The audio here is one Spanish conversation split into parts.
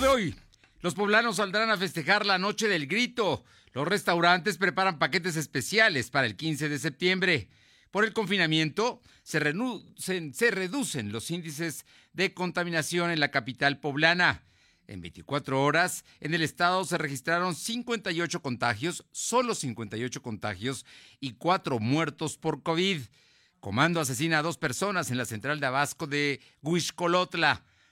De hoy, los poblanos saldrán a festejar la noche del grito. Los restaurantes preparan paquetes especiales para el 15 de septiembre. Por el confinamiento, se, se, reducen los índices de contaminación en la capital poblana. En 24 horas, en el estado se registraron 58 contagios, solo 58 contagios y 4 muertos por COVID. Comando asesina a dos personas en la central de Abasco de Huixcolotla.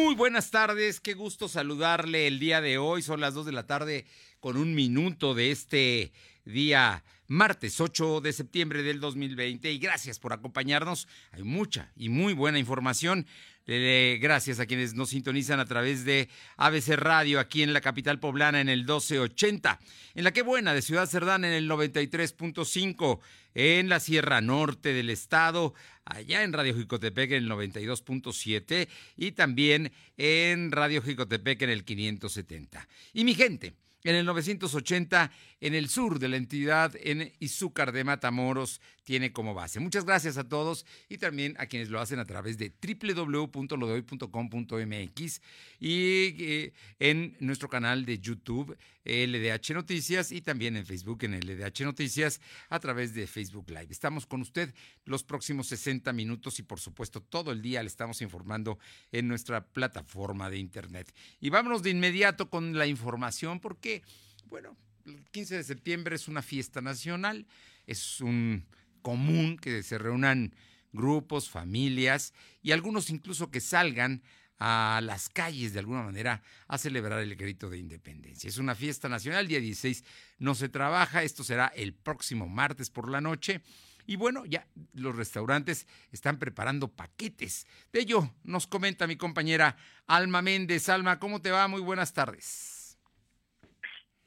Muy buenas tardes, qué gusto saludarle el día de hoy. Son las 2 de la tarde con un minuto de este día martes 8 de septiembre del 2020 y gracias por acompañarnos. Hay mucha y muy buena información. Gracias a quienes nos sintonizan a través de ABC Radio aquí en la capital poblana en el 1280, en la que buena de Ciudad Cerdán en el 93.5, en la Sierra Norte del estado, allá en Radio Jicotepec en el 92.7 y también en Radio Jicotepec en el 570. Y mi gente, en el 980 en el sur de la entidad, en Izúcar de Matamoros, tiene como base. Muchas gracias a todos y también a quienes lo hacen a través de www.lodoy.com.mx y eh, en nuestro canal de YouTube LDH Noticias y también en Facebook en LDH Noticias a través de Facebook Live. Estamos con usted los próximos 60 minutos y por supuesto todo el día le estamos informando en nuestra plataforma de internet. Y vámonos de inmediato con la información porque, bueno, el 15 de septiembre es una fiesta nacional, es un común que se reúnan grupos, familias y algunos incluso que salgan a las calles de alguna manera a celebrar el grito de independencia. Es una fiesta nacional, día 16 no se trabaja, esto será el próximo martes por la noche. Y bueno, ya los restaurantes están preparando paquetes. De ello nos comenta mi compañera Alma Méndez. Alma, ¿cómo te va? Muy buenas tardes.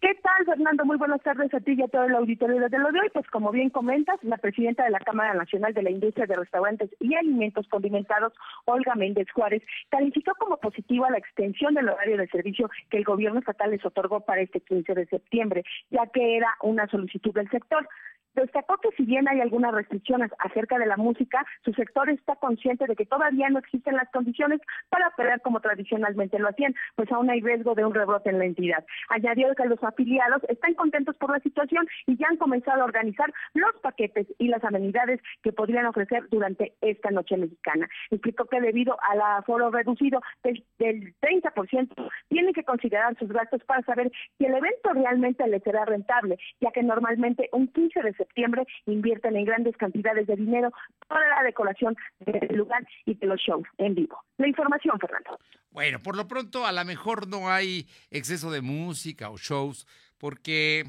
¿Qué tal, Fernando? Muy buenas tardes a ti y a todo el auditorio de lo de hoy. Pues como bien comentas, la presidenta de la Cámara Nacional de la Industria de Restaurantes y Alimentos Condimentados, Olga Méndez Juárez, calificó como positiva la extensión del horario de servicio que el gobierno estatal les otorgó para este 15 de septiembre, ya que era una solicitud del sector. Destacó que si bien hay algunas restricciones acerca de la música, su sector está consciente de que todavía no existen las condiciones para operar como tradicionalmente lo hacían, pues aún hay riesgo de un rebrote en la entidad. Añadió que los afiliados están contentos por la situación y ya han comenzado a organizar los paquetes y las amenidades que podrían ofrecer durante esta noche mexicana. Explicó que debido al aforo reducido del, del 30%, tienen que considerar sus gastos para saber si el evento realmente les será rentable, ya que normalmente un 15 de invierten en grandes cantidades de dinero para la decoración del lugar y de los shows en vivo. La información, Fernando. Bueno, por lo pronto a lo mejor no hay exceso de música o shows porque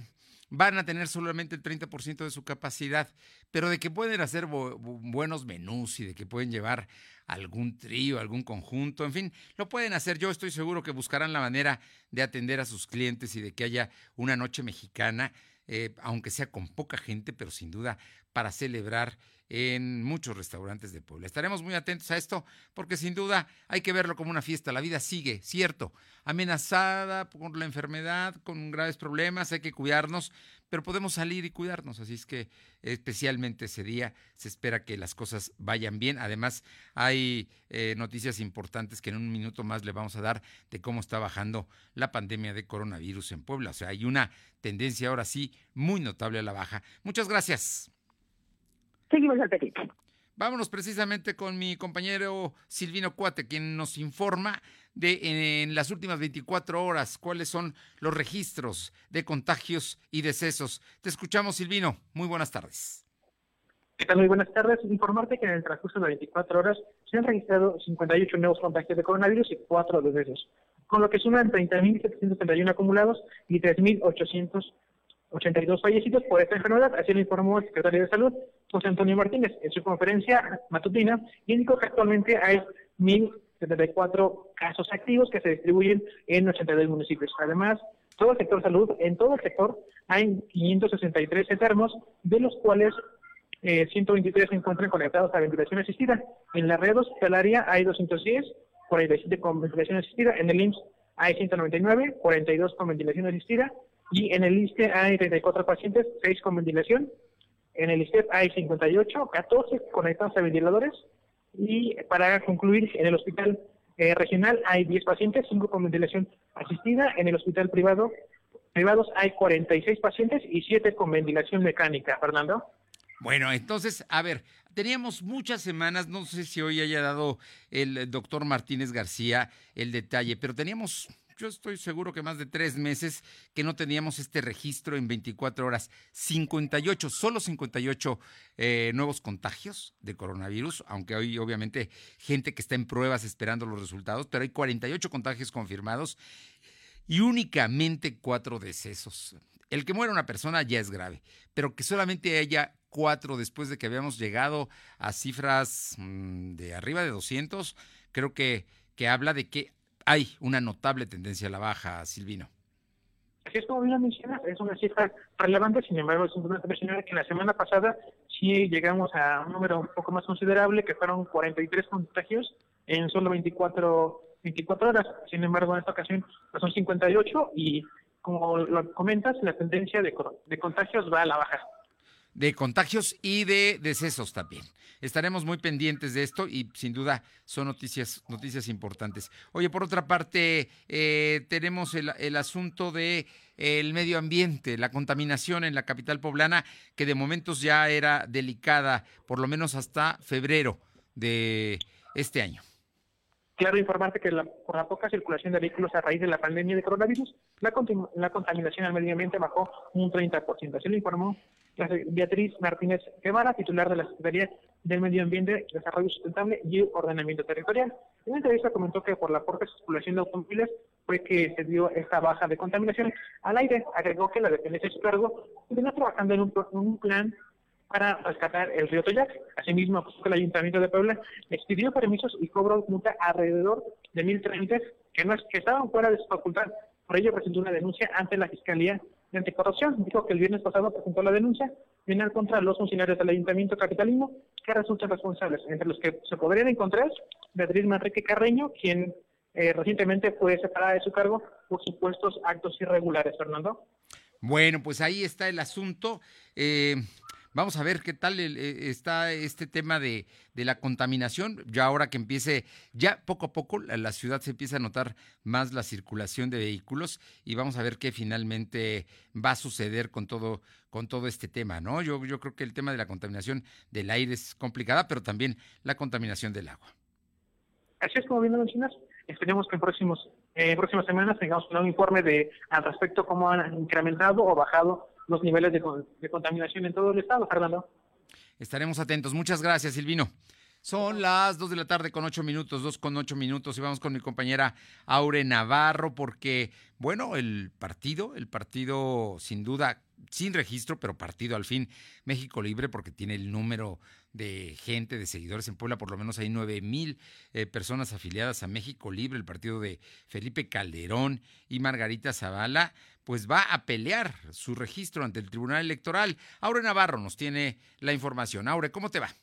van a tener solamente el 30% de su capacidad, pero de que pueden hacer buenos menús y de que pueden llevar algún trío, algún conjunto, en fin, lo pueden hacer. Yo estoy seguro que buscarán la manera de atender a sus clientes y de que haya una noche mexicana eh, aunque sea con poca gente, pero sin duda para celebrar en muchos restaurantes de Puebla. Estaremos muy atentos a esto porque sin duda hay que verlo como una fiesta. La vida sigue, cierto, amenazada por la enfermedad, con graves problemas, hay que cuidarnos, pero podemos salir y cuidarnos. Así es que especialmente ese día se espera que las cosas vayan bien. Además, hay eh, noticias importantes que en un minuto más le vamos a dar de cómo está bajando la pandemia de coronavirus en Puebla. O sea, hay una tendencia ahora sí muy notable a la baja. Muchas gracias. Seguimos al petit. Vámonos precisamente con mi compañero Silvino Cuate, quien nos informa de en, las últimas 24 horas cuáles son los registros de contagios y decesos. Te escuchamos, Silvino. Muy buenas tardes. ¿Qué tal? Muy buenas tardes. Informarte que en el transcurso de 24 horas se han registrado 58 nuevos contagios de coronavirus y 4 decesos, con lo que suman 30.731 acumulados y 3.800 82 fallecidos por esta enfermedad, así lo informó el secretario de Salud, José Antonio Martínez, en su conferencia matutina, indicó que actualmente hay 1.074 casos activos que se distribuyen en 82 municipios. Además, todo el sector salud, en todo el sector hay 563 enfermos, de los cuales eh, 123 se encuentran conectados a ventilación asistida. En la red hospitalaria hay 210, 47 con ventilación asistida. En el IMSS hay 199, 42 con ventilación asistida. Y en el ISTE hay 34 pacientes, 6 con ventilación. En el ISTEP hay 58, 14 conectados a ventiladores. Y para concluir, en el hospital eh, regional hay 10 pacientes, 5 con ventilación asistida. En el hospital privado privados hay 46 pacientes y 7 con ventilación mecánica. Fernando. Bueno, entonces, a ver, teníamos muchas semanas, no sé si hoy haya dado el doctor Martínez García el detalle, pero teníamos, yo estoy seguro que más de tres meses que no teníamos este registro en 24 horas. 58, solo 58 eh, nuevos contagios de coronavirus, aunque hoy obviamente gente que está en pruebas esperando los resultados, pero hay 48 contagios confirmados y únicamente cuatro decesos. El que muera una persona ya es grave, pero que solamente haya cuatro después de que habíamos llegado a cifras mm, de arriba de 200, creo que, que habla de que hay una notable tendencia a la baja, Silvino. Así es como bien lo mencionas, es una cifra relevante, sin embargo, es importante mencionar que la semana pasada sí llegamos a un número un poco más considerable, que fueron 43 contagios en solo 24, 24 horas. Sin embargo, en esta ocasión pues, son 58 y, como lo comentas, la tendencia de, de contagios va a la baja de contagios y de decesos también. Estaremos muy pendientes de esto y sin duda son noticias, noticias importantes. Oye, por otra parte, eh, tenemos el, el asunto de el medio ambiente, la contaminación en la capital poblana, que de momentos ya era delicada, por lo menos hasta febrero de este año. Claro, informarte que la, por la poca circulación de vehículos a raíz de la pandemia de coronavirus, la, la contaminación al medio ambiente bajó un 30%. Así lo informó Beatriz Martínez Guevara, titular de la Secretaría del Medio Ambiente, Desarrollo Sustentable y Ordenamiento Territorial. En la entrevista comentó que por la poca circulación de automóviles fue que se dio esta baja de contaminación al aire. Agregó que la dependencia de su cargo continúa trabajando en un, un plan para rescatar el río Toyac. Asimismo, el Ayuntamiento de Puebla expidió permisos y cobró multa alrededor de mil trámites que, no, que estaban fuera de su facultad. Por ello presentó una denuncia ante la Fiscalía de Anticorrupción. Dijo que el viernes pasado presentó la denuncia penal contra los funcionarios del Ayuntamiento Capitalino que resultan responsables, entre los que se podrían encontrar Beatriz Manrique Carreño, quien eh, recientemente fue separada de su cargo por supuestos actos irregulares, Fernando. Bueno, pues ahí está el asunto. Eh, Vamos a ver qué tal eh, está este tema de, la contaminación. Ya ahora que empiece, ya poco a poco la, ciudad se empieza a notar más la circulación de vehículos y vamos a ver qué finalmente va a suceder con todo, con todo este tema, ¿no? Yo, yo creo que el tema de la contaminación del aire es complicada, pero también la contaminación del agua. Así es como bien lo mencionas. Esperemos que en próximos, eh, próximas semanas tengamos un informe de al respecto cómo han incrementado o bajado los niveles de, contaminación en todo el estado, Fernando. Estaremos atentos. Muchas gracias, Silvino. Son las dos de la tarde con ocho minutos, dos con ocho minutos y vamos con mi compañera Aure Navarro porque, bueno, el partido, el partido sin duda, sin registro, pero partido al fin, México Libre porque tiene el número de gente, de seguidores en Puebla, por lo menos hay nueve mil eh, personas afiliadas a México Libre, el partido de Felipe Calderón y Margarita Zavala pues va a pelear su registro ante el Tribunal Electoral. Aure Navarro nos tiene la información. Aure, ¿cómo te va?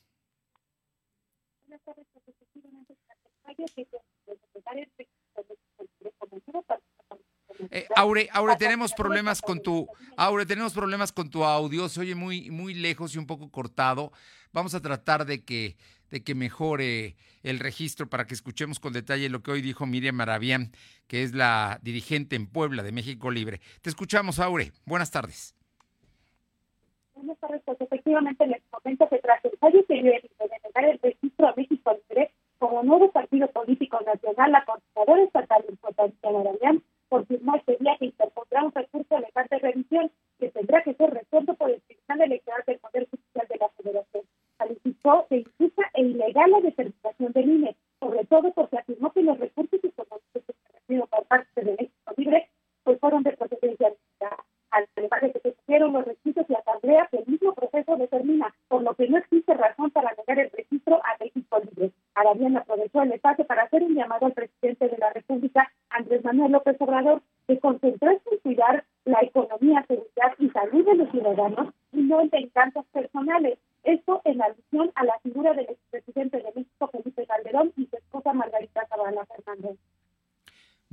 Eh, Aure, Aure, tenemos problemas con tu, Aure, tenemos problemas con tu audio, se oye muy, muy lejos y un poco cortado. Vamos a tratar de que de que mejore el registro para que escuchemos con detalle lo que hoy dijo Miriam Maravián, que es la dirigente en Puebla de México Libre. Te escuchamos, Aure. Buenas tardes. Buenas tardes, pues efectivamente les comento que tras el fallo que dio de el registro a México Libre como nuevo partido político nacional, la coordinadora estatal de Potencia Maravián confirmó este día que interpondrá un recurso legal de revisión que tendrá que ser resuelto por el Tribunal Electoral del Poder Judicial de la Federación calificó de injusta e ilegal la determinación del INE, sobre todo porque afirmó que los recursos económicos que se recibido por parte de México Libre pues fueron de procedencia al de que se pusieron los requisitos y asamblea que el mismo proceso determina, por lo que no existe razón para negar el registro a México Libre. Ahora bien, aprovechó el espacio para hacer un llamado al presidente de la República, Andrés Manuel López Obrador, que concentrarse en cuidar la economía, seguridad y salud de los ciudadanos y no en venganzas personales. Esto en alusión a la figura del expresidente de México, Felipe Calderón, y su esposa Margarita Zavala Fernández.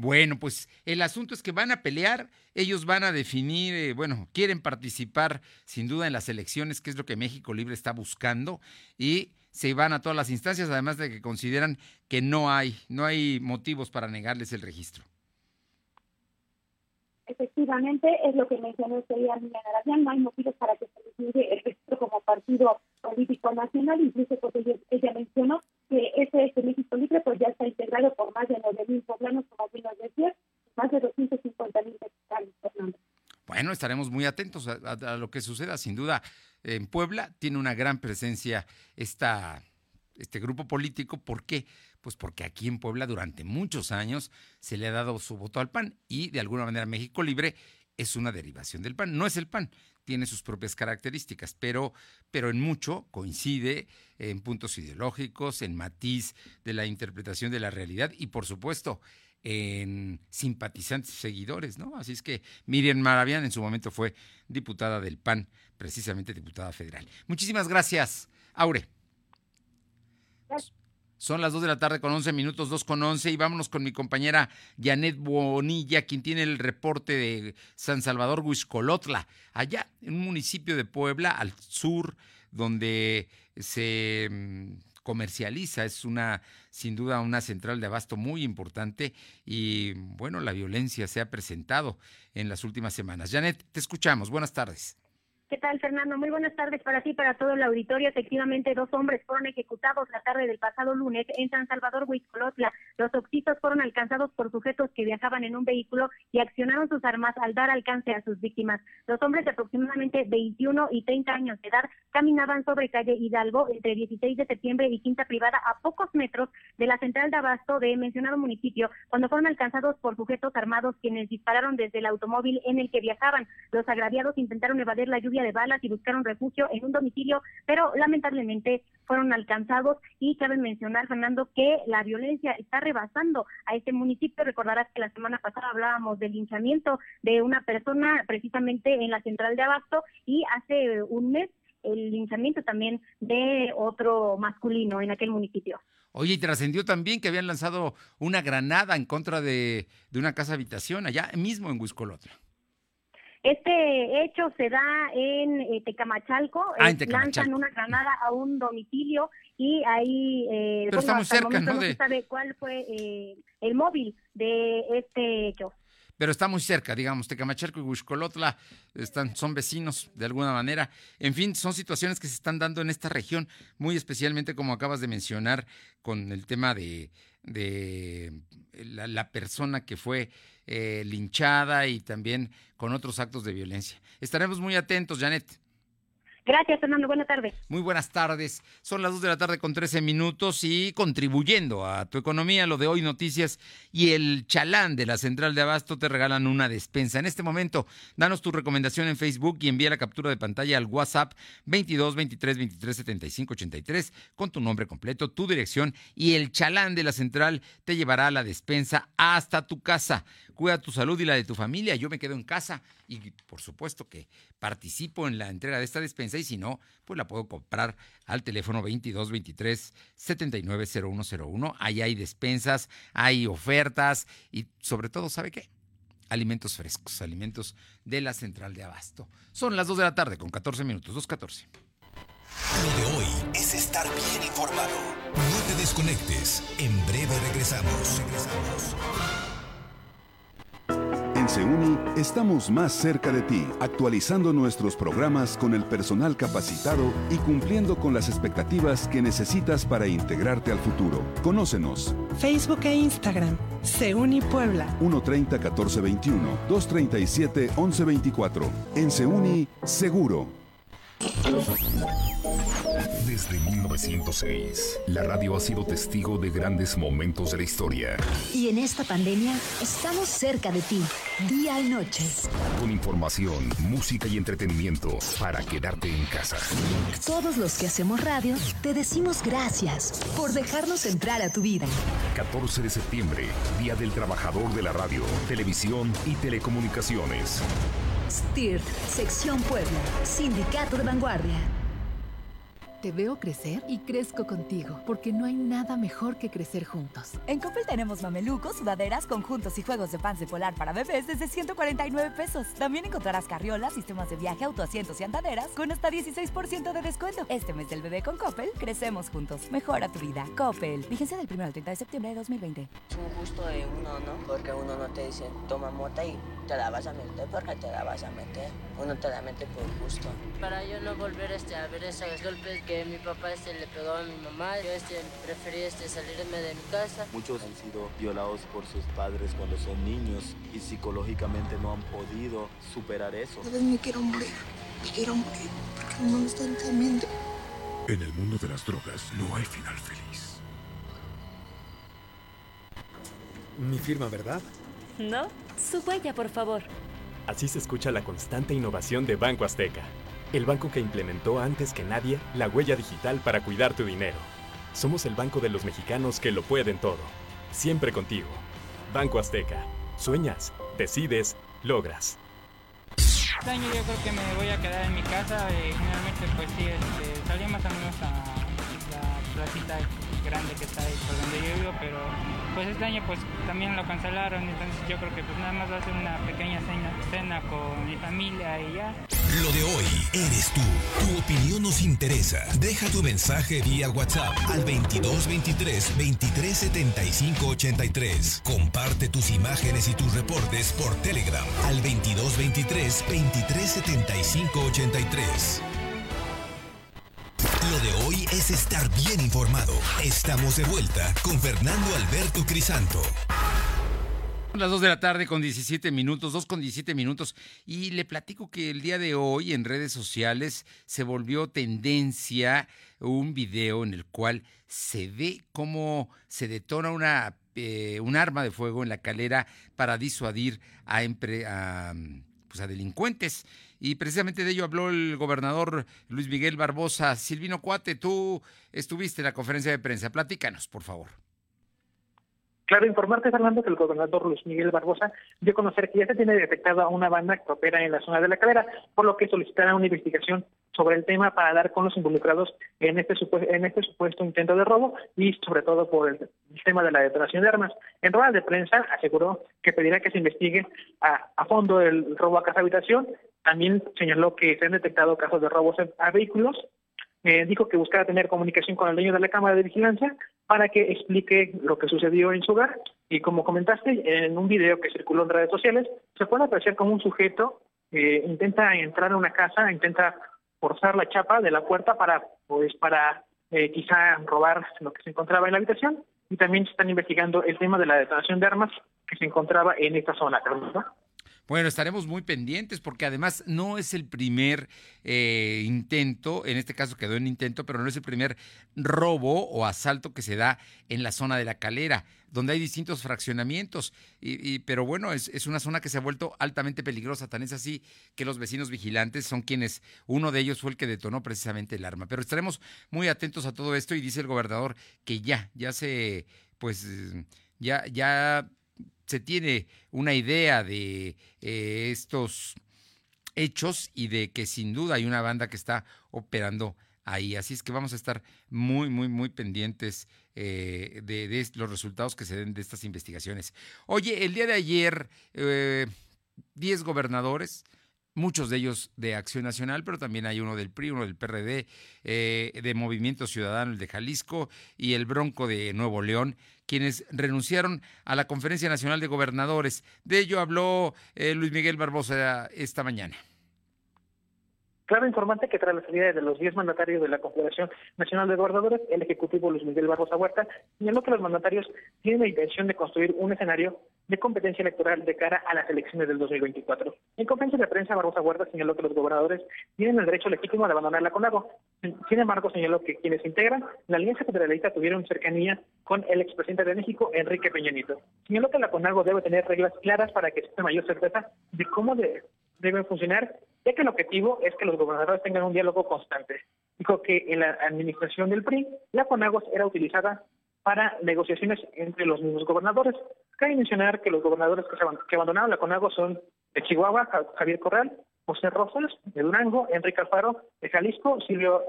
Bueno, pues el asunto es que van a pelear, ellos van a definir, eh, bueno, quieren participar sin duda en las elecciones, que es lo que México Libre está buscando, y se van a todas las instancias, además de que consideran que no hay, no hay motivos para negarles el registro. Efectivamente, es lo que mencionó Miriam Arabián, no hay motivos para que se decide el registro como partido político nacional, incluso pues ella, mencionó que ese, México Libre pues ya está integrado por más de 9.000 poblanos, como bien nos decía, más de 250.000 mexicanos, Fernando. Bueno, estaremos muy atentos a, a, lo que suceda. Sin duda, en Puebla tiene una gran presencia esta, este grupo político. ¿Por qué? Pues porque aquí en Puebla durante muchos años se le ha dado su voto al PAN y de alguna manera México Libre es una derivación del PAN. No es el PAN, tiene sus propias características, pero, pero en mucho coincide en puntos ideológicos, en matiz de la interpretación de la realidad y por supuesto en simpatizantes seguidores, ¿no? Así es que Miriam Maravian en su momento fue diputada del PAN, precisamente diputada federal. Muchísimas gracias, Aure. Son las 2 de la tarde con 11 minutos, 2 con 11, y vámonos con mi compañera Janet Bonilla, quien tiene el reporte de San Salvador Huizcolotla, allá en un municipio de Puebla, al sur, donde se mm, comercializa, es una, sin duda, una central de abasto muy importante y bueno, la violencia se ha presentado en las últimas semanas. Janet, te escuchamos. Buenas tardes. ¿Qué tal, Fernando? Muy buenas tardes para ti, para todo el auditorio. Efectivamente, dos hombres fueron ejecutados la tarde del pasado lunes en San Salvador, Huizcolotla. Los occisos fueron alcanzados por sujetos que viajaban en un vehículo y accionaron sus armas al dar alcance a sus víctimas. Los hombres de aproximadamente 21 y 30 años de edad caminaban sobre calle Hidalgo entre 16 de septiembre y Quinta Privada a pocos metros de la central de abasto de mencionado municipio cuando fueron alcanzados por sujetos armados quienes dispararon desde el automóvil en el que viajaban. Los agraviados intentaron evadir la lluvia de balas y buscaron refugio en un domicilio, pero lamentablemente fueron alcanzados y cabe mencionar, Fernando, que la violencia está rebasando a este municipio. Recordarás que la semana pasada hablábamos del linchamiento de una persona precisamente en la central de Abasto y hace un mes el linchamiento también de otro masculino en aquel municipio. Oye, y trascendió también que habían lanzado una granada en contra de, una casa habitación allá mismo en Huiscolotla. Este hecho se da en eh, Tecamachalco, ah, eh, lanzan una granada a un domicilio y ahí eh, Pero estamos cerca, ¿no? se sabe cuál fue eh, el móvil de este hecho. Pero está muy cerca, digamos, Tecamachalco y Huixcolotla están, son vecinos de alguna manera. En fin, son situaciones que se están dando en esta región, muy especialmente como acabas de mencionar con el tema de, de la persona que fue eh, linchada y también con otros actos de violencia. Estaremos muy atentos, Janet. Gracias, Fernando. Buenas tardes. Muy buenas tardes. Son las 2 de la tarde con 13 minutos y contribuyendo a tu economía, lo de hoy noticias y el chalán de la central de abasto te regalan una despensa. En este momento, danos tu recomendación en Facebook y envía la captura de pantalla al WhatsApp 22 23 23 75 83 con tu nombre completo, tu dirección y el chalán de la central te llevará a la despensa hasta tu casa. Cuida tu salud y la de tu familia. Yo me quedo en casa y por supuesto que participo en la entrega de esta despensa y si no, pues la puedo comprar al teléfono 2223 790101. Ahí hay despensas, hay ofertas y sobre todo, ¿sabe qué? Alimentos frescos, alimentos de la central de abasto. Son las 2 de la tarde con 14 minutos, 2.14. Lo de hoy es estar bien informado. No te desconectes. En breve regresamos. Regresamos. Seuni estamos más cerca de ti, actualizando nuestros programas con el personal capacitado y cumpliendo con las expectativas que necesitas para integrarte al futuro. Conócenos. Facebook e Instagram. Seuni Puebla. 130 1421 237 1124. En Seuni, seguro. Desde 1906, la radio ha sido testigo de grandes momentos de la historia. Y en esta pandemia, estamos cerca de ti, día y noche. Con información, música y entretenimiento para quedarte en casa. Todos los que hacemos radio, te decimos gracias por dejarnos entrar a tu vida. 14 de septiembre, Día del Trabajador de la Radio, Televisión y Telecomunicaciones. STIRT, Sección Puebla, Sindicato de Vanguardia. Te veo crecer y crezco contigo, porque no hay nada mejor que crecer juntos. En Coppel tenemos mamelucos, sudaderas, conjuntos y juegos de pants de polar para bebés desde 149 pesos. También encontrarás carriolas, sistemas de viaje, autoasientos y andaderas con hasta 16% de descuento. Este mes del bebé con Coppel, crecemos juntos. Mejora tu vida. Coppel. Vigencia del 1 al 30 de septiembre de 2020. Es un gusto de uno, ¿no? Porque uno no te dice, toma mota y te la vas a meter porque te la vas a meter. Uno te la mete por gusto. Para yo no volver este, a ver esos golpes que mi papá este, le pegó a mi mamá, yo este, preferí este, salirme de mi casa. Muchos han sido violados por sus padres cuando son niños y psicológicamente no han podido superar eso. A veces me quiero morir, me quiero morir porque no me están temiendo. En el mundo de las drogas no hay final feliz. Mi firma, ¿verdad? No, su huella, por favor. Así se escucha la constante innovación de Banco Azteca, el banco que implementó antes que nadie la huella digital para cuidar tu dinero. Somos el banco de los mexicanos que lo pueden todo. Siempre contigo. Banco Azteca. Sueñas, decides, logras. Este año yo creo que me voy a quedar en mi casa. Eh, generalmente pues sí, este, salía más o menos a la placita grande que está ahí por donde yo vivo, pero pues este año pues también lo cancelaron, entonces yo creo que pues nada más va a ser una pequeña cena, cena con mi familia y ya. Lo de hoy eres tú. Tu opinión nos interesa. Deja tu mensaje vía WhatsApp al 2223 2375 83. Comparte tus imágenes y tus reportes por Telegram al 2223 2375 83. De hoy es estar bien informado. Estamos de vuelta con Fernando Alberto Crisanto. Las 2 de la tarde con 17 minutos, 2 con 17 minutos. Y le platico que el día de hoy en redes sociales se volvió tendencia un video en el cual se ve cómo se detona una, eh, un arma de fuego en la calera para disuadir a, pues a delincuentes. Y precisamente de ello habló el gobernador Luis Miguel Barbosa. Silvino Cuate, tú estuviste en la conferencia de prensa. Platícanos, por favor. Claro, informarte, Fernando, que el gobernador Luis Miguel Barbosa dio a conocer que ya se tiene detectada una banda que opera en la zona de la cadera, por lo que solicitará una investigación sobre el tema para dar con los involucrados en este, supuesto, en este supuesto intento de robo y sobre todo por el, tema de la detonación de armas. En rueda de prensa aseguró que pedirá que se investigue a, a fondo el robo a casa habitación. También señaló que se han detectado casos de robos a vehículos eh, dijo que buscará tener comunicación con el dueño de la Cámara de Vigilancia para que explique lo que sucedió en su hogar. Y como comentaste, en un video que circuló en redes sociales, se puede apreciar como un sujeto eh, intenta entrar a una casa, intenta forzar la chapa de la puerta para, pues, para eh, quizá robar lo que se encontraba en la habitación. Y también están investigando el tema de la detonación de armas que se encontraba en esta zona, ¿no? Bueno, estaremos muy pendientes porque además no es el primer eh, intento, en este caso quedó en intento, pero no es el primer robo o asalto que se da en la zona de la calera, donde hay distintos fraccionamientos. Y, pero bueno, es, es, una zona que se ha vuelto altamente peligrosa, tan es así que los vecinos vigilantes son quienes, uno de ellos fue el que detonó precisamente el arma. Pero estaremos muy atentos a todo esto y dice el gobernador que ya, ya se, pues, ya, ya se tiene una idea de eh, estos hechos y de que sin duda hay una banda que está operando ahí. Así es que vamos a estar muy, muy, muy pendientes eh, de, los resultados que se den de estas investigaciones. Oye, el día de ayer, 10 eh, gobernadores, muchos de ellos de Acción Nacional, pero también hay uno del PRI, uno del PRD, de Movimiento Ciudadano, el de Jalisco, y el Bronco de Nuevo León, quienes renunciaron a la Conferencia Nacional de Gobernadores. De ello habló eh, Luis Miguel Barbosa esta mañana. Claro, informante que tras la salida de los 10 mandatarios de la Confederación Nacional de Gobernadores, el Ejecutivo Luis Miguel Barbosa Huerta señaló que los mandatarios tienen la intención de construir un escenario de competencia electoral de cara a las elecciones del 2024. En conferencia de prensa, Barbosa Huerta señaló que los gobernadores tienen el derecho legítimo de abandonar la CONAGO. Sin embargo, señaló que quienes integran la Alianza Federalista tuvieron cercanía con el expresidente de México, Enrique Peña Nieto. Señaló que la CONAGO debe tener reglas claras para que exista mayor certeza de cómo deben funcionar ya que el objetivo es que los gobernadores tengan un diálogo constante. Dijo que en la administración del PRI, la CONAGOS era utilizada para negociaciones entre los mismos gobernadores. Cabe mencionar que los gobernadores que, abandonaron la CONAGO son de Chihuahua, Javier Corral, José Rosas, de Durango, Enrique Alfaro, de Jalisco, Silvio,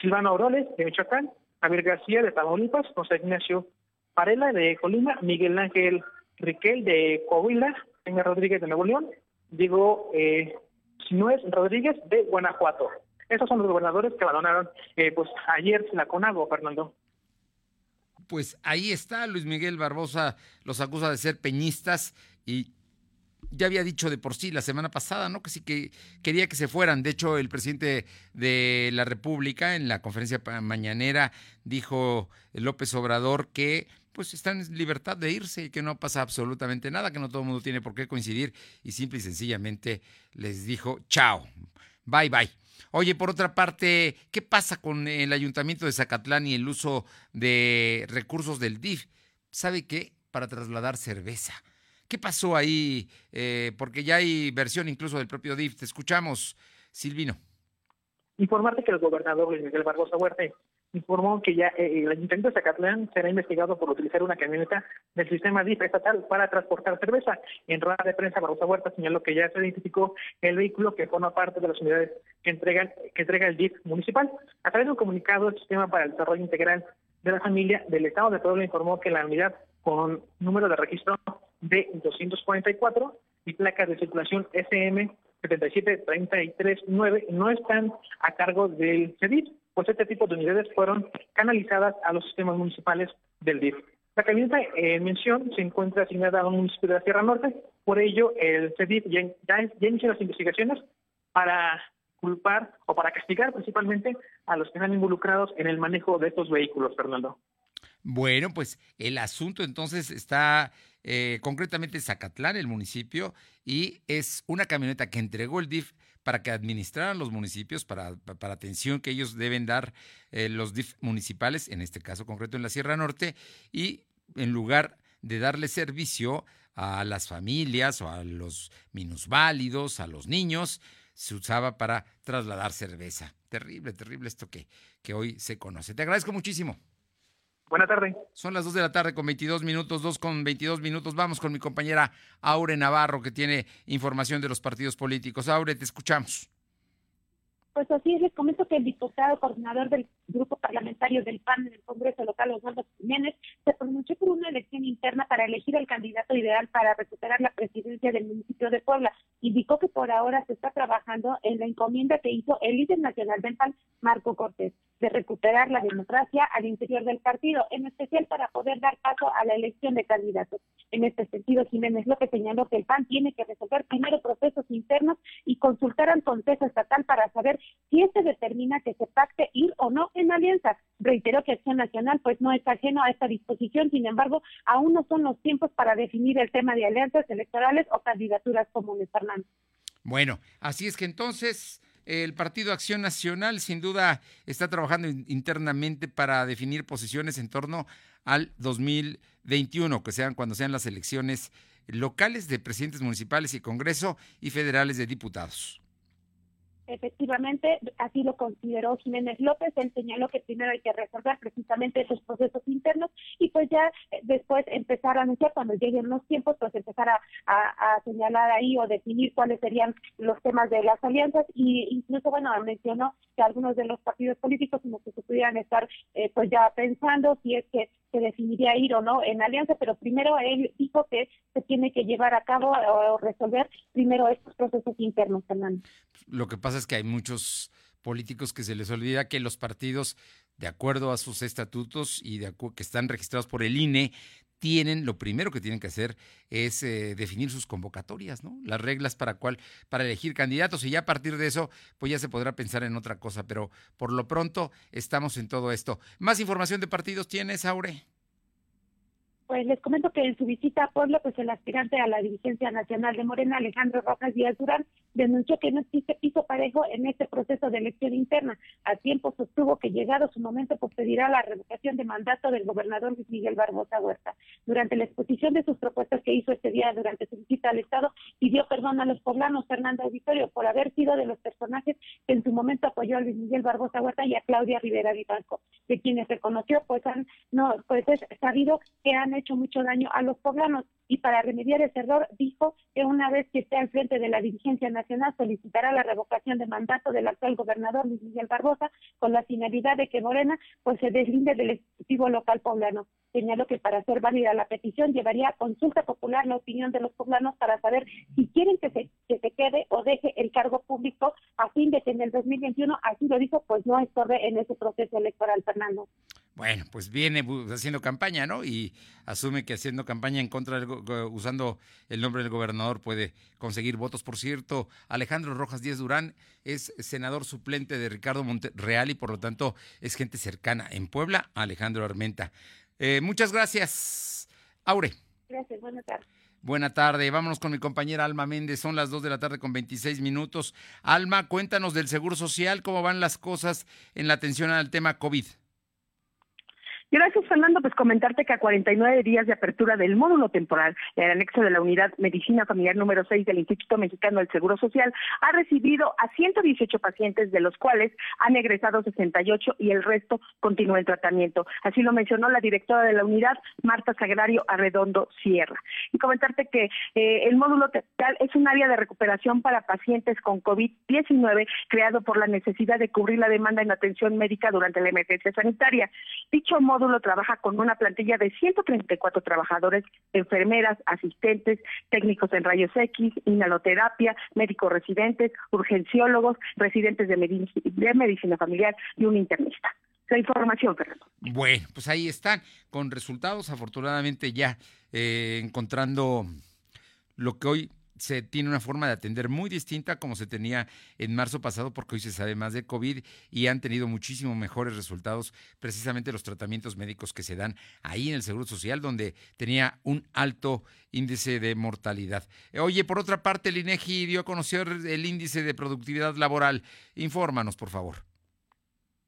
Silvano Auroles, de Michoacán, Javier García, de Tamaulipas, José Ignacio Parela, de Colima, Miguel Ángel Riquel, de Coahuila, Peña Rodríguez, de Nuevo León, Diego eh, Sinuez Rodríguez, de Guanajuato. Esos son los gobernadores que abandonaron eh, pues ayer la CONAGO, Fernando pues ahí está, Luis Miguel Barbosa los acusa de ser peñistas y ya había dicho de por sí la semana pasada, ¿no? Que sí que quería que se fueran. De hecho, el presidente de la República en la conferencia mañanera dijo López Obrador que pues están en libertad de irse y que no pasa absolutamente nada, que no todo el mundo tiene por qué coincidir y simple y sencillamente les dijo chao, bye bye. Oye, por otra parte, ¿qué pasa con el ayuntamiento de Zacatlán y el uso de recursos del DIF? ¿Sabe qué? Para trasladar cerveza. ¿Qué pasó ahí? Eh, porque ya hay versión incluso del propio DIF. Te escuchamos, Silvino. Informarte que el gobernador Luis Miguel Barbosa Huerta informó que ya eh, el Ayuntamiento de Zacatlán será investigado por utilizar una camioneta del sistema DIF estatal para transportar cerveza. En rueda de prensa, Barbosa Huerta señaló que ya se identificó el vehículo que forma parte de las unidades que, entregan, que entrega el DIF municipal. A través de un comunicado, el Sistema para el Desarrollo Integral de la Familia del Estado de Puebla informó que la unidad con número de registro de 244 y placas de circulación SM 77339 no están a cargo del CEDIF pues este tipo de unidades fueron canalizadas a los sistemas municipales del DIF. La camioneta en mención se encuentra asignada a un municipio de la Sierra Norte, por ello el CEDIF ya, ya, inició las investigaciones para culpar o para castigar principalmente a los que están involucrados en el manejo de estos vehículos, Fernando. Bueno, pues el asunto entonces está eh, concretamente en Zacatlán, el municipio, y es una camioneta que entregó el DIF para que administraran los municipios, para, atención que ellos deben dar eh, los DIF municipales, en este caso concreto en la Sierra Norte, y en lugar de darle servicio a las familias o a los minusválidos, a los niños, se usaba para trasladar cerveza. Terrible, terrible esto que, que hoy se conoce. Te agradezco muchísimo. Buenas tardes. Son las 2 de la tarde con 22 minutos, 2 con 22 minutos. Vamos con mi compañera Aure Navarro, que tiene información de los partidos políticos. Aure, te escuchamos. Pues así es, les comento que el diputado coordinador del grupo parlamentario del PAN en el Congreso local, Osvaldo Jiménez, se pronunció por una elección interna para elegir el candidato ideal para recuperar la presidencia del municipio de Puebla. Indicó que por ahora se está trabajando en la encomienda que hizo el líder nacional del PAN, Marco Cortés, de recuperar la democracia al interior del partido, en especial para poder dar paso a la elección de candidatos. En este sentido, Jiménez López señaló que el PAN tiene que resolver primero procesos internos y consultar al Consejo Estatal para saber si este determina que se pacte ir o no en alianza. Reiteró que Acción Nacional pues no es ajeno a esta disposición, sin embargo, aún no son los tiempos para definir el tema de alianzas electorales o candidaturas comunes, Fernando. Bueno, así es que entonces el Partido Acción Nacional sin duda está trabajando internamente para definir posiciones en torno al 2021, que sean cuando sean las elecciones locales de presidentes municipales y Congreso y federales de diputados. Efectivamente, así lo consideró Jiménez López. Él señaló que primero hay que resolver precisamente esos procesos internos y pues ya eh, después empezar a anunciar cuando lleguen los tiempos, pues empezar a, señalar ahí o definir cuáles serían los temas de las alianzas y incluso, bueno, mencionó que algunos de los partidos políticos como que se pudieran estar eh, pues ya pensando si es que se definiría ir o no en alianza, pero primero él dijo que se tiene que llevar a cabo o resolver primero estos procesos internos, Fernando. Lo que pasa es que hay muchos políticos que se les olvida que los partidos, de acuerdo a sus estatutos y de que están registrados por el INE, tienen, lo primero que tienen que hacer es eh, definir sus convocatorias, ¿no? Las reglas para cuál, para elegir candidatos y ya a partir de eso, pues ya se podrá pensar en otra cosa, pero por lo pronto estamos en todo esto. ¿Más información de partidos tienes, Aure? Pues les comento que en su visita a Puebla, pues el aspirante a la dirigencia nacional de Morena, Alejandro Rojas Díaz Durán, denunció que no existe piso parejo en este proceso de elección interna. A tiempo sostuvo que llegado su momento, pues pedirá la revocación de mandato del gobernador Luis Miguel Barbosa Huerta. Durante la exposición de sus propuestas que hizo este día durante su visita al Estado, pidió perdón a los poblanos, Fernando Auditorio, por haber sido de los personajes que en su momento apoyó a Luis Miguel Barbosa Huerta y a Claudia Rivera Vivanco, de quienes reconoció, pues han, no, pues es sabido que han hecho mucho daño a los poblanos y para remediar ese error dijo que una vez que esté al frente de la dirigencia nacional solicitará la revocación de mandato del actual gobernador Luis Miguel Barbosa con la finalidad de que Morena pues se deslinde del ejecutivo local poblano. Señaló que para hacer válida la petición llevaría a consulta popular la opinión de los poblanos para saber si quieren que se, que se quede o deje el cargo público a fin de que en el 2021, así lo dijo, pues no estorbe en ese proceso electoral, Fernando. Bueno, pues viene haciendo campaña, ¿no? Y asume que haciendo campaña en contra, del, usando el nombre del gobernador, puede conseguir votos. Por cierto, Alejandro Rojas Díaz Durán es senador suplente de Ricardo Monterreal y por lo tanto es gente cercana en Puebla Alejandro Armenta. Eh, muchas gracias, Aure. Gracias, buenas tardes. Buena tarde, vámonos con mi compañera Alma Méndez, son las 2 de la tarde con 26 minutos. Alma, cuéntanos del Seguro Social, cómo van las cosas en la atención al tema COVID. Gracias, Fernando. Pues comentarte que a 49 días de apertura del módulo temporal, el anexo de la unidad Medicina Familiar número 6 del Instituto Mexicano del Seguro Social ha recibido a 118 pacientes, de los cuales han egresado 68 y el resto continúa en tratamiento. Así lo mencionó la directora de la unidad, Marta Sagrario Arredondo Sierra. Y comentarte que eh, el módulo temporal es un área de recuperación para pacientes con COVID-19 creado por la necesidad de cubrir la demanda en atención médica durante la emergencia sanitaria. Dicho módulo módulo trabaja con una plantilla de 134 trabajadores, enfermeras, asistentes, técnicos en rayos X, inhaloterapia, médicos residentes, urgenciólogos, residentes de, medicina familiar y un internista la información, Fernando. Bueno, pues ahí están, con resultados, afortunadamente ya eh, encontrando lo que hoy se tiene una forma de atender muy distinta como se tenía en marzo pasado, porque hoy se sabe más de COVID y han tenido muchísimo mejores resultados precisamente los tratamientos médicos que se dan ahí en el Seguro Social, donde tenía un alto índice de mortalidad. Oye, por otra parte, el INEGI dio a conocer el índice de productividad laboral. Infórmanos, por favor.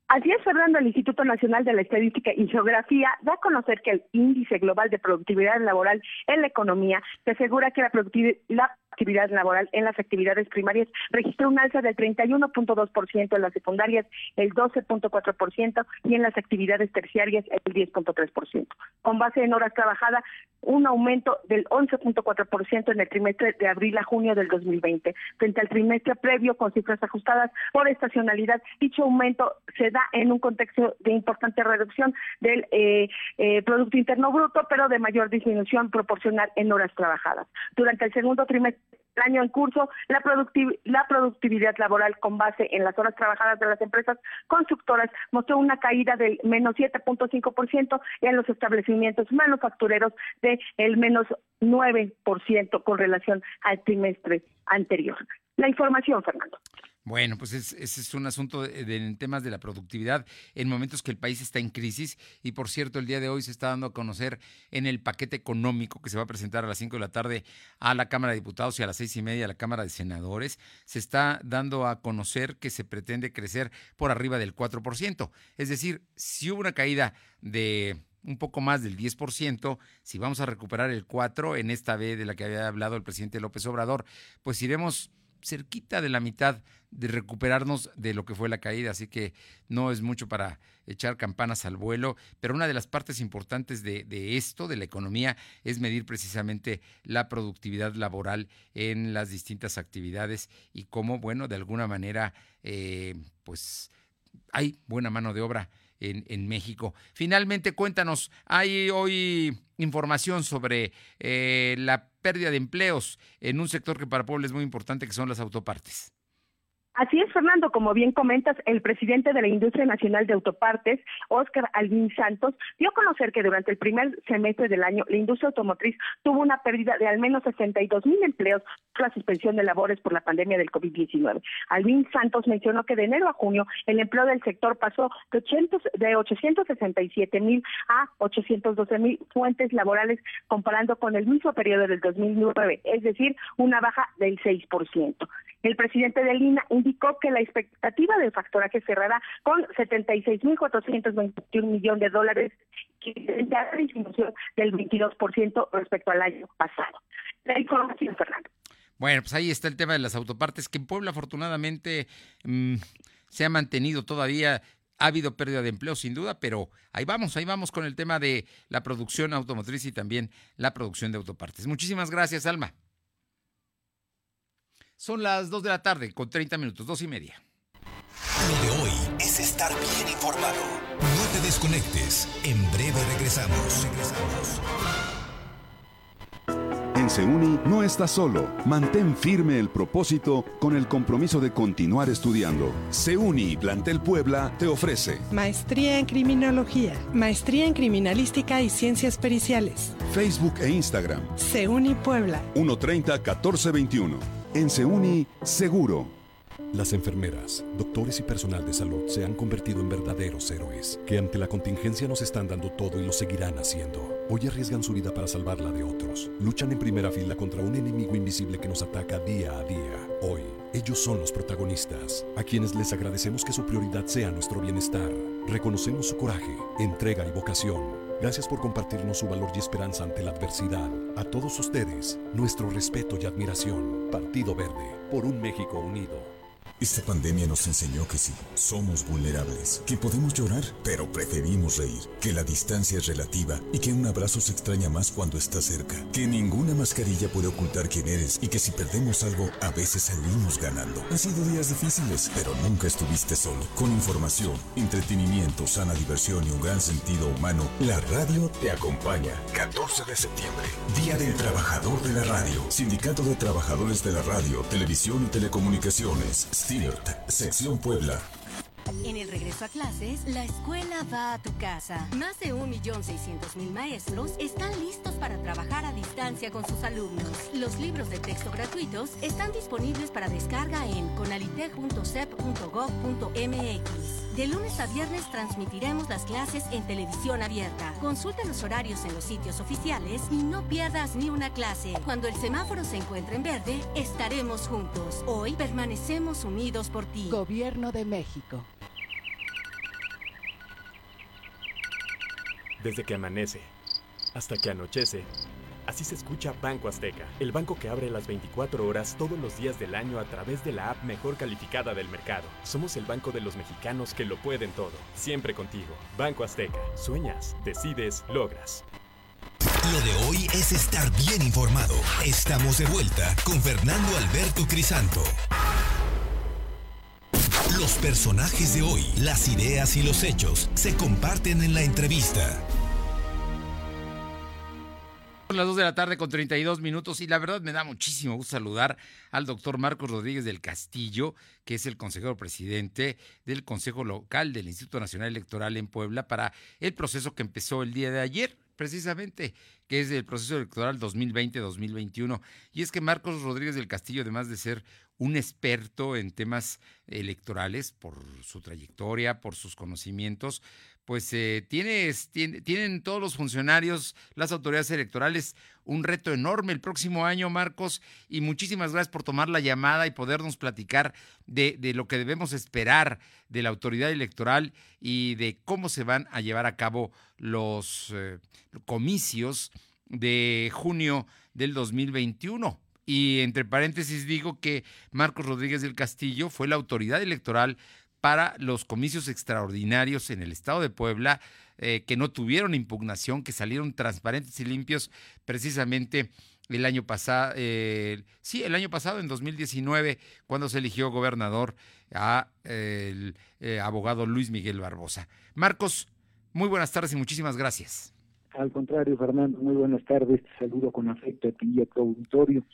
Así es, Fernando, el Instituto Nacional de la Estadística y Geografía da a conocer que el índice global de productividad laboral en la economía se asegura que la, productividad, actividad laboral en las actividades primarias registró un alza del 31.2%, en las secundarias el 12.4% y en las actividades terciarias el 10.3%. Con base en horas trabajadas, un aumento del 11.4% en el trimestre de abril a junio del 2020. Frente al trimestre previo, con cifras ajustadas por estacionalidad, dicho aumento se da en un contexto de importante reducción del eh, eh, Producto Interno Bruto, pero de mayor disminución proporcional en horas trabajadas. Durante el segundo trimestre el año en curso, la, la productividad laboral con base en las horas trabajadas de las empresas constructoras mostró una caída del menos 7.5% y en los establecimientos manufactureros de el menos 9% con relación al trimestre anterior. La información, Fernando. Bueno, pues ese es un asunto de, en temas de la productividad en momentos que el país está en crisis. Y por cierto, el día de hoy se está dando a conocer en el paquete económico que se va a presentar a las 5 de la tarde a la Cámara de Diputados y a las seis y media a la Cámara de Senadores. Se está dando a conocer que se pretende crecer por arriba del 4%. Es decir, si hubo una caída de un poco más del 10%, si vamos a recuperar el 4% en esta vez de la que había hablado el presidente López Obrador, pues iremos cerquita de la mitad de recuperarnos de lo que fue la caída, así que no es mucho para echar campanas al vuelo, pero una de las partes importantes de, esto, de la economía, es medir precisamente la productividad laboral en las distintas actividades y cómo, bueno, de alguna manera, eh, pues hay buena mano de obra en, México. Finalmente, cuéntanos, hay hoy información sobre eh, la pérdida de empleos en un sector que para Puebla es muy importante, que son las autopartes. Así es, Fernando, como bien comentas, el presidente de la Industria Nacional de Autopartes, Óscar Alvin Santos, dio a conocer que durante el primer semestre del año la industria automotriz tuvo una pérdida de al menos 62 mil empleos por la suspensión de labores por la pandemia del COVID-19. Alvin Santos mencionó que de enero a junio el empleo del sector pasó de, 800, de 867 mil a 812 mil fuentes laborales comparando con el mismo periodo del 2009, es decir, una baja del 6%. El presidente de Lina indicó que la expectativa del factoraje cerrará con 76.421 millones de dólares, que es la disminución del 22% respecto al año pasado. La información, Fernando. Bueno, pues ahí está el tema de las autopartes, que en Puebla afortunadamente mmm, se ha mantenido todavía. Ha habido pérdida de empleo sin duda, pero ahí vamos, ahí vamos con el tema de la producción automotriz y también la producción de autopartes. Muchísimas gracias, Alma. Son las 2 de la tarde con 30 minutos, dos y media. Lo de hoy es estar bien informado. No te desconectes. En breve regresamos. Regresamos. En Seuni no estás solo. Mantén firme el propósito con el compromiso de continuar estudiando. Seuni Plantel Puebla te ofrece Maestría en Criminología, Maestría en Criminalística y Ciencias Periciales. Facebook e Instagram. Seuni Puebla. 130 1421. En Seuni, seguro. Las enfermeras, doctores y personal de salud se han convertido en verdaderos héroes, que ante la contingencia nos están dando todo y lo seguirán haciendo. Hoy arriesgan su vida para salvarla de otros. Luchan en primera fila contra un enemigo invisible que nos ataca día a día. Hoy, ellos son los protagonistas, a quienes les agradecemos que su prioridad sea nuestro bienestar. Reconocemos su coraje, entrega y vocación. Gracias por compartirnos su valor y esperanza ante la adversidad. A todos ustedes, nuestro respeto y admiración. Partido Verde, por un México unido. Esta pandemia nos enseñó que sí, somos vulnerables, que podemos llorar, pero preferimos reír, que la distancia es relativa y que un abrazo se extraña más cuando está cerca, que ninguna mascarilla puede ocultar quién eres y que si perdemos algo, a veces salimos ganando. Han sido días difíciles, pero nunca estuviste solo. Con información, entretenimiento, sana diversión y un gran sentido humano, la radio te acompaña. 14 de septiembre, Día del Trabajador de la Radio, Sindicato de Trabajadores de la Radio, Televisión y Telecomunicaciones. Sección Puebla. En el regreso a clases, la escuela va a tu casa. Más de 1.600.000 maestros están listos para trabajar a distancia con sus alumnos. Los libros de texto gratuitos están disponibles para descarga en conalitec.sep.gov.mx. De lunes a viernes transmitiremos las clases en televisión abierta. Consulta los horarios en los sitios oficiales y no pierdas ni una clase. Cuando el semáforo se encuentre en verde, estaremos juntos. Hoy permanecemos unidos por ti. Gobierno de México. Desde que amanece hasta que anochece, así se escucha Banco Azteca, el banco que abre las 24 horas todos los días del año a través de la app mejor calificada del mercado. Somos el banco de los mexicanos que lo pueden todo, siempre contigo. Banco Azteca, sueñas, decides, logras. Lo de hoy es estar bien informado. Estamos de vuelta con Fernando Alberto Crisanto. Los personajes de hoy, las ideas y los hechos se comparten en la entrevista. Son las 2 de la tarde con 32 minutos y la verdad me da muchísimo gusto saludar al doctor Marcos Rodríguez del Castillo, que es el consejero presidente del Consejo Local del Instituto Nacional Electoral en Puebla para el proceso que empezó el día de ayer precisamente, que es el proceso electoral 2020-2021. Y es que Marcos Rodríguez del Castillo, además de ser un experto en temas electorales por su trayectoria, por sus conocimientos, pues eh, tiene, tiene, tienen todos los funcionarios, las autoridades electorales, un reto enorme el próximo año, Marcos, y muchísimas gracias por tomar la llamada y podernos platicar de, de lo que debemos esperar de la autoridad electoral y de cómo se van a llevar a cabo los eh, comicios de junio del 2021. Y entre paréntesis digo que Marcos Rodríguez del Castillo fue la autoridad electoral para los comicios extraordinarios en el estado de Puebla, eh, que no tuvieron impugnación, que salieron transparentes y limpios precisamente el año pasado, eh, sí, el año pasado, en 2019, cuando se eligió gobernador a el eh, abogado Luis Miguel Barbosa. Marcos, muy buenas tardes y muchísimas gracias. Al contrario, Fernando, muy buenas tardes. Te saludo con afecto a ti y a tu auditorio.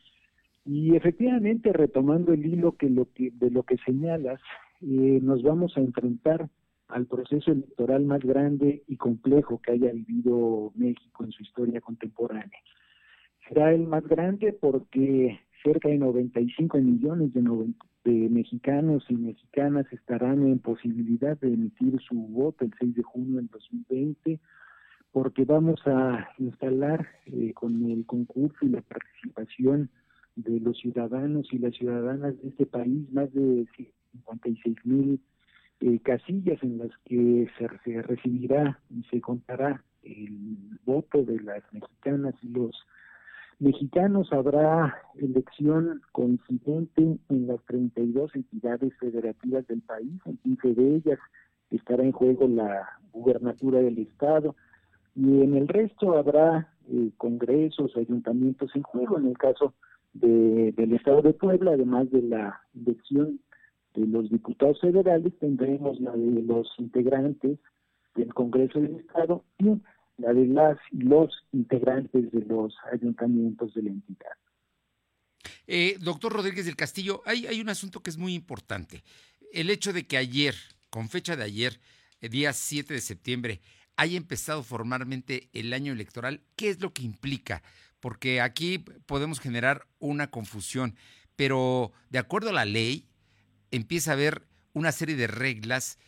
Y efectivamente, retomando el hilo que lo que, de lo que señalas, eh, nos vamos a enfrentar al proceso electoral más grande y complejo que haya vivido México en su historia contemporánea. Será el más grande porque cerca de 95 millones de, de mexicanos y mexicanas estarán en posibilidad de emitir su voto el 6 de junio del 2020, porque vamos a instalar eh, con el concurso y la participación de los ciudadanos y las ciudadanas de este país más de 56 mil eh, casillas en las que se, recibirá y se contará el voto de las mexicanas y los mexicanos. Habrá elección coincidente en las 32 entidades federativas del país, en 15 de ellas estará en juego la gubernatura del Estado y en el resto habrá eh, congresos, ayuntamientos en juego. En el caso de, del Estado de Puebla, además de la elección de los diputados federales, tendremos la de los integrantes del Congreso del Estado y la de las los integrantes de los ayuntamientos de la entidad. Eh, doctor Rodríguez del Castillo, hay, un asunto que es muy importante. El hecho de que ayer, con fecha de ayer, el día 7 de septiembre, haya empezado formalmente el año electoral, ¿qué es lo que implica? Porque aquí podemos generar una confusión, pero de acuerdo a la ley, empieza a haber una serie de reglas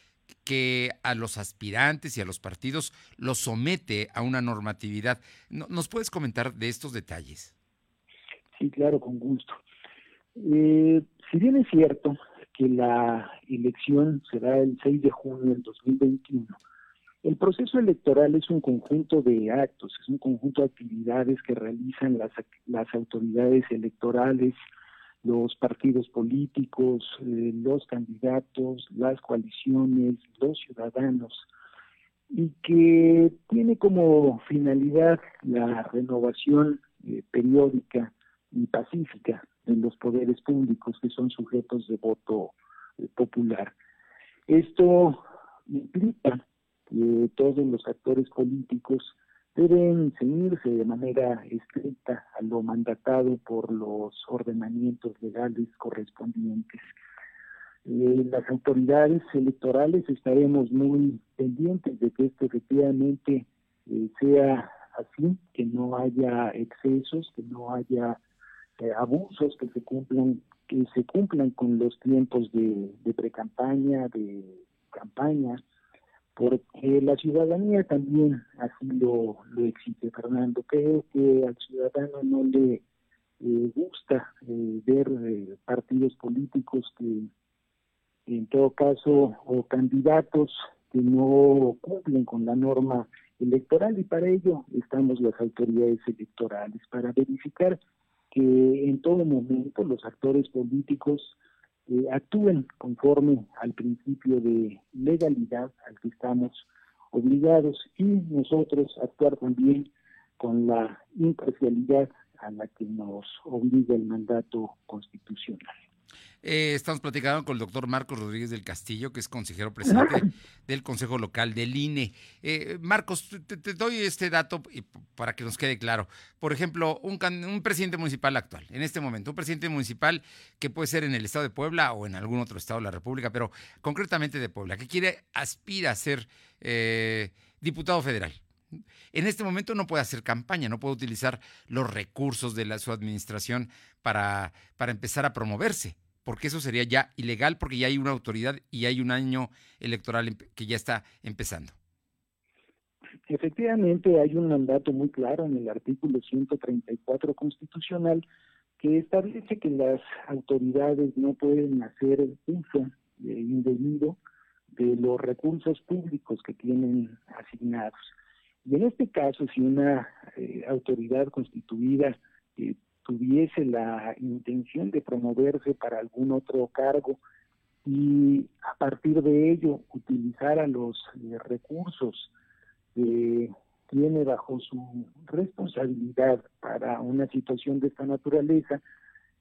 que a los aspirantes y a los partidos los somete a una normatividad. ¿Nos puedes comentar de estos detalles? Sí, claro, con gusto. Eh, si bien es cierto que la elección será el 6 de junio del 2021, el proceso electoral es un conjunto de actos, es un conjunto de actividades que realizan las, las autoridades electorales, los partidos políticos, eh, los candidatos, las coaliciones, los ciudadanos, y que tiene como finalidad la renovación eh, periódica y pacífica de los poderes públicos que son sujetos de voto eh, popular. Esto implica que todos los actores políticos deben ceñirse de manera estricta a lo mandatado por los ordenamientos legales correspondientes. Eh, las autoridades electorales estaremos muy pendientes de que esto efectivamente eh, sea así, que no haya excesos, que no haya eh, abusos, que se cumplan que se cumplan con los tiempos de, de pre-campaña, de campaña, porque la ciudadanía también así lo, lo exige, Fernando. Creo que al ciudadano no le eh, gusta eh, ver eh, partidos políticos que, en todo caso, o candidatos que no cumplen con la norma electoral y para ello estamos las autoridades electorales, para verificar que en todo momento los actores políticos eh, actúen conforme al principio de legalidad al que estamos obligados y nosotros actuar también con la imparcialidad a la que nos obliga el mandato constitucional. Eh, estamos platicando con el doctor Marcos Rodríguez del Castillo, que es consejero presidente del Consejo Local del INE. Eh, Marcos, te, doy este dato para que nos quede claro. Por ejemplo, un, un, presidente municipal actual, en este momento, un presidente municipal que puede ser en el estado de Puebla o en algún otro estado de la República, pero concretamente de Puebla, que quiere, aspira a ser eh, diputado federal. En este momento no puede hacer campaña, no puede utilizar los recursos de la, su administración para, para empezar a promoverse porque eso sería ya ilegal porque ya hay una autoridad y hay un año electoral que ya está empezando. Efectivamente, hay un mandato muy claro en el artículo 134 constitucional que establece que las autoridades no pueden hacer uso indebido de los recursos públicos que tienen asignados. Y en este caso, si una eh, autoridad constituida eh, tuviese la intención de promoverse para algún otro cargo y a partir de ello utilizara los eh, recursos que tiene bajo su responsabilidad para una situación de esta naturaleza,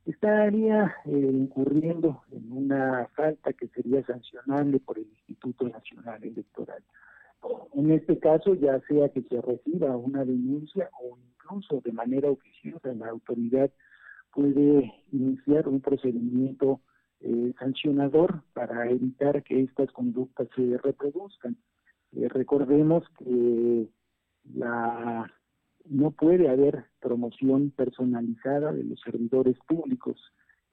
estaría eh, incurriendo en una falta que sería sancionable por el Instituto Nacional Electoral. En este caso, ya sea que se reciba una denuncia o incluso de manera oficiosa la autoridad puede iniciar un procedimiento eh, sancionador para evitar que estas conductas se reproduzcan. Eh, recordemos que la no puede haber promoción personalizada de los servidores públicos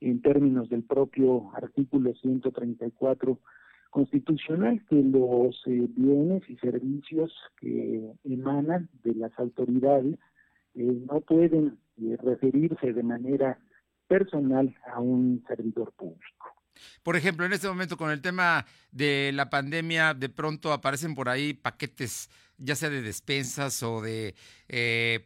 en términos del propio artículo 134 constitucional que los eh, bienes y servicios que emanan de las autoridades eh, no pueden eh, referirse de manera personal a un servidor público. Por ejemplo, en este momento con el tema de la pandemia, de pronto aparecen por ahí paquetes, ya sea de despensas o de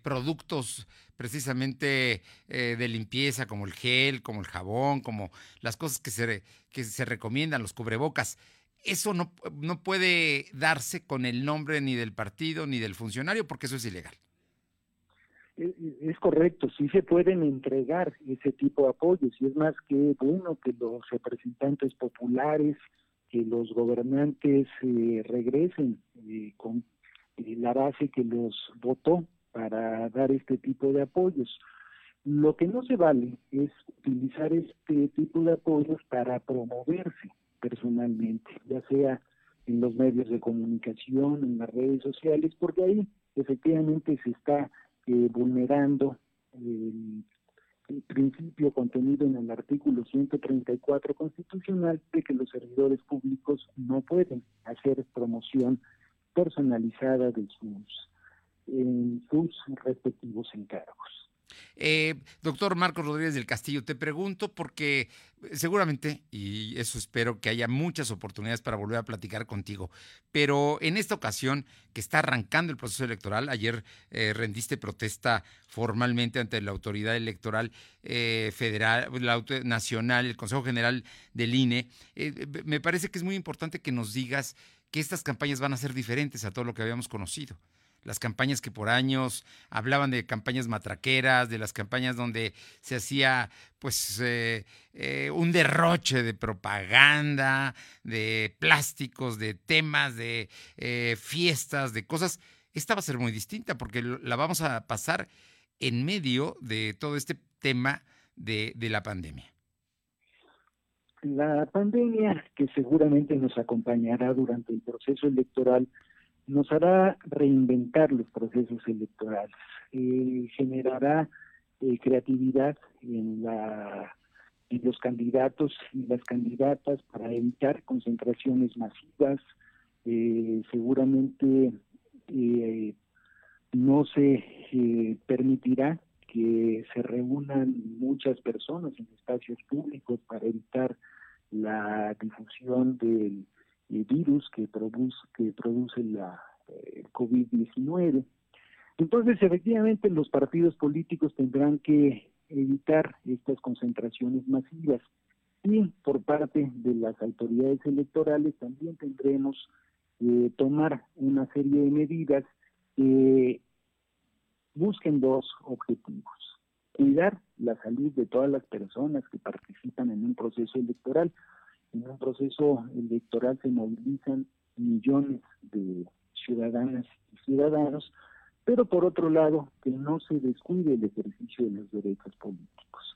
productos precisamente de limpieza, como el gel, como el jabón, como las cosas que se, que se recomiendan, los cubrebocas eso no, no puede darse con el nombre ni del partido ni del funcionario porque eso es ilegal. Es correcto, sí se pueden entregar ese tipo de apoyos y es más que bueno que los representantes populares, que los gobernantes eh, regresen eh, con eh, la base que los votó para dar este tipo de apoyos. Lo que no se vale es utilizar este tipo de apoyos para promoverse personalmente, ya sea en los medios de comunicación, en las redes sociales, porque ahí efectivamente se está eh, vulnerando el, principio contenido en el artículo 134 constitucional de que los servidores públicos no pueden hacer promoción personalizada de sus, en sus respectivos encargos. Eh, doctor Marcos Rodríguez del Castillo, te pregunto porque seguramente, y eso espero que haya muchas oportunidades para volver a platicar contigo, pero en esta ocasión que está arrancando el proceso electoral, ayer eh, rendiste protesta formalmente ante la autoridad electoral eh, federal, la nacional, el Consejo General del INE, me parece que es muy importante que nos digas que estas campañas van a ser diferentes a todo lo que habíamos conocido las campañas que por años hablaban de campañas matraqueras, de las campañas donde se hacía pues eh, eh, un derroche de propaganda, de plásticos, de temas, de eh, fiestas, de cosas. Esta va a ser muy distinta porque la vamos a pasar en medio de todo este tema de, de la pandemia. La pandemia que seguramente nos acompañará durante el proceso electoral nos hará reinventar los procesos electorales, eh, generará eh, creatividad en, la, en los candidatos y las candidatas para evitar concentraciones masivas, eh, seguramente no se permitirá que se reúnan muchas personas en espacios públicos para evitar la difusión del virus que produce, que produce la eh, COVID-19. Entonces, efectivamente, los partidos políticos tendrán que evitar estas concentraciones masivas y por parte de las autoridades electorales también tendremos que tomar una serie de medidas que busquen dos objetivos. Cuidar la salud de todas las personas que participan en un proceso electoral, en un proceso electoral se movilizan millones de ciudadanas y ciudadanos, pero por otro lado, que no se descuide el ejercicio de los derechos políticos.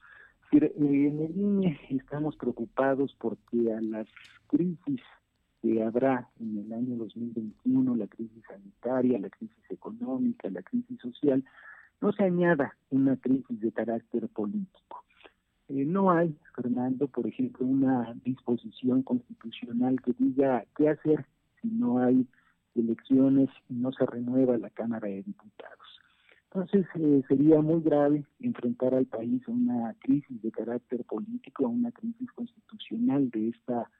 En el INE estamos preocupados porque a las crisis que habrá en el año 2021, la crisis sanitaria, la crisis económica, la crisis social, no se añada una crisis de carácter político. Eh, no hay, Fernando, por ejemplo, una disposición constitucional que diga qué hacer si no hay elecciones y no se renueva la Cámara de Diputados. Entonces eh, sería muy grave enfrentar al país a una crisis de carácter político, a una crisis constitucional de esta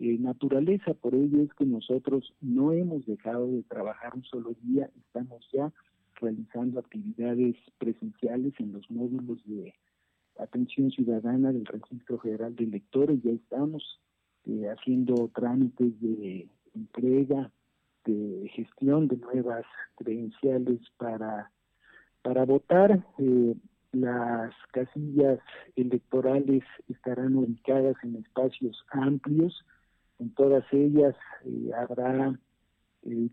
eh, naturaleza. Por ello es que nosotros no hemos dejado de trabajar un solo día, estamos ya realizando actividades presenciales en los módulos de atención ciudadana del Registro Federal de Electores, ya estamos eh, haciendo trámites de entrega, de gestión de nuevas credenciales para, para votar. Eh, las casillas electorales estarán ubicadas en espacios amplios, en todas ellas eh, habrá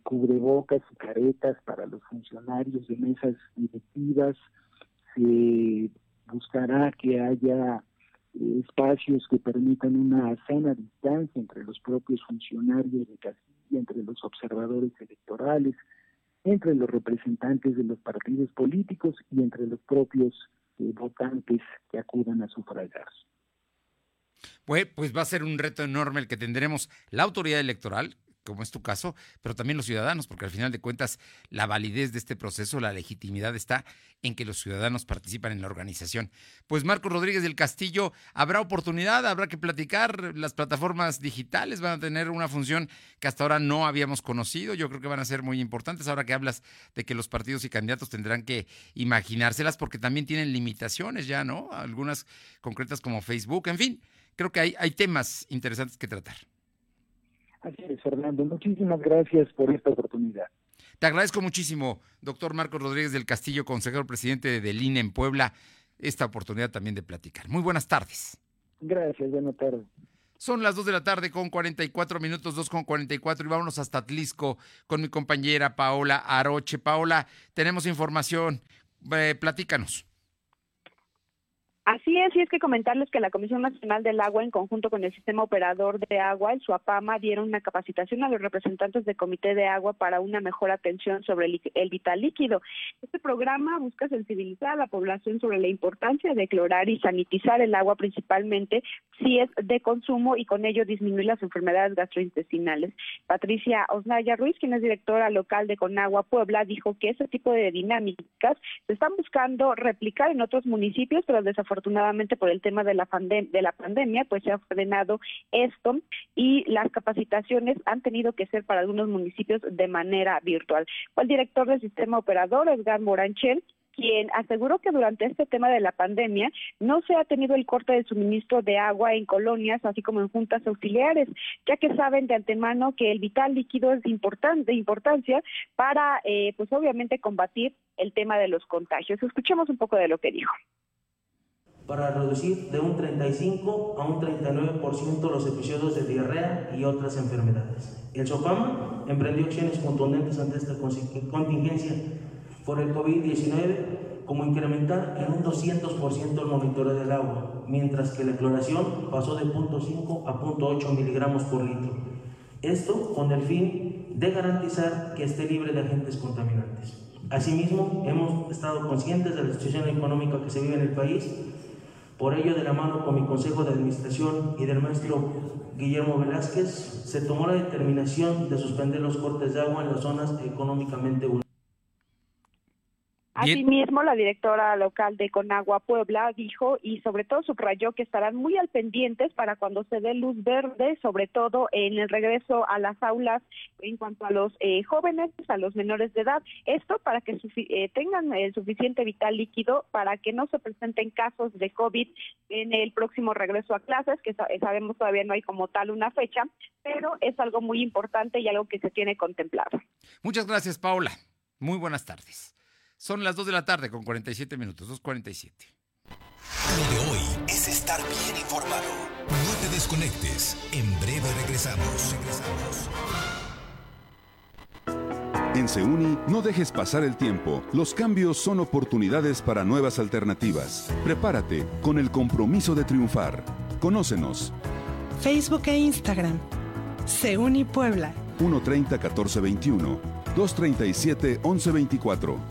cubrebocas y caretas para los funcionarios de mesas directivas, se buscará que haya espacios que permitan una sana distancia entre los propios funcionarios de Castilla, entre los observadores electorales, entre los representantes de los partidos políticos y entre los propios eh, votantes que acudan a sufragar. Pues, pues va a ser un reto enorme el que tendremos la autoridad electoral, como es tu caso, pero también los ciudadanos, porque al final de cuentas la validez de este proceso, la legitimidad está en que los ciudadanos participan en la organización. Pues Marcos Rodríguez del Castillo, habrá oportunidad, habrá que platicar, las plataformas digitales van a tener una función que hasta ahora no habíamos conocido, yo creo que van a ser muy importantes, ahora que hablas de que los partidos y candidatos tendrán que imaginárselas porque también tienen limitaciones ya, ¿no? Algunas concretas como Facebook, en fin, creo que hay temas interesantes que tratar. Así es, Fernando. Muchísimas gracias por esta oportunidad. Te agradezco muchísimo, doctor Marcos Rodríguez del Castillo, consejero presidente del INE en Puebla, esta oportunidad también de platicar. Muy buenas tardes. Gracias, buenas tardes. Son las 2 de la tarde con 44 minutos, 2 con 44 y vámonos hasta Atlisco con mi compañera Paola Aroche. Paola, tenemos información, eh, platícanos. Así es, y es que comentarles que la Comisión Nacional del Agua, en conjunto con el Sistema Operador de Agua, el SUAPAMA, dieron una capacitación a los representantes del Comité de Agua para una mejor atención sobre el, vital líquido. Este programa busca sensibilizar a la población sobre la importancia de clorar y sanitizar el agua, principalmente si es de consumo, y con ello disminuir las enfermedades gastrointestinales. Patricia Osnaya Ruiz, quien es directora local de Conagua Puebla, dijo que ese tipo de dinámicas se están buscando replicar en otros municipios, pero desafortunadamente afortunadamente por el tema de la, de la pandemia, pues se ha frenado esto y las capacitaciones han tenido que ser para algunos municipios de manera virtual. Fue el director del sistema operador, Edgar Moranchel, quien aseguró que durante este tema de la pandemia no se ha tenido el corte de suministro de agua en colonias, así como en juntas auxiliares, ya que saben de antemano que el vital líquido es de importancia para, eh, pues obviamente, combatir el tema de los contagios. Escuchemos un poco de lo que dijo para reducir de un 35 a un 39% los episodios de diarrea y otras enfermedades. El SOPAMA emprendió acciones contundentes ante esta contingencia por el COVID-19, como incrementar en un 200% el monitoreo del agua, mientras que la cloración pasó de 0.5 a 0.8 miligramos por litro. Esto con el fin de garantizar que esté libre de agentes contaminantes. Asimismo, hemos estado conscientes de la situación económica que se vive en el país por ello, de la mano con mi Consejo de Administración y del maestro Guillermo Velázquez, se tomó la determinación de suspender los cortes de agua en las zonas económicamente vulnerables. Asimismo, la directora local de Conagua Puebla dijo y sobre todo subrayó que estarán muy al pendientes para cuando se dé luz verde, sobre todo en el regreso a las aulas en cuanto a los eh, jóvenes, a los menores de edad. Esto para que eh, tengan el suficiente vital líquido para que no se presenten casos de COVID en el próximo regreso a clases, que sabemos todavía no hay como tal una fecha, pero es algo muy importante y algo que se tiene contemplado. Muchas gracias, Paula. Muy buenas tardes. Son las 2 de la tarde con 47 minutos, 2.47. Lo de hoy es estar bien informado. No te desconectes. En breve regresamos. Regresamos. En Seuni, no dejes pasar el tiempo. Los cambios son oportunidades para nuevas alternativas. Prepárate con el compromiso de triunfar. Conócenos. Facebook e Instagram. Seuni Puebla. 130 1421 237 1124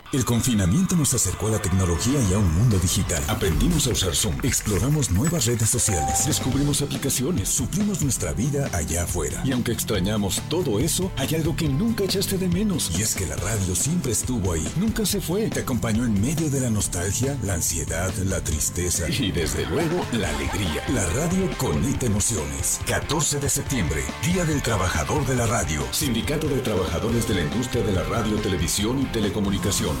El confinamiento nos acercó a la tecnología y a un mundo digital. Aprendimos a usar Zoom, exploramos nuevas redes sociales, descubrimos aplicaciones, suplimos nuestra vida allá afuera. Y aunque extrañamos todo eso, hay algo que nunca echaste de menos. Y es que la radio siempre estuvo ahí, nunca se fue. Te acompañó en medio de la nostalgia, la ansiedad, la tristeza y desde luego la alegría. La radio conecta emociones. 14 de septiembre, Día del Trabajador de la Radio. Sindicato de Trabajadores de la Industria de la Radio, Televisión y Telecomunicaciones.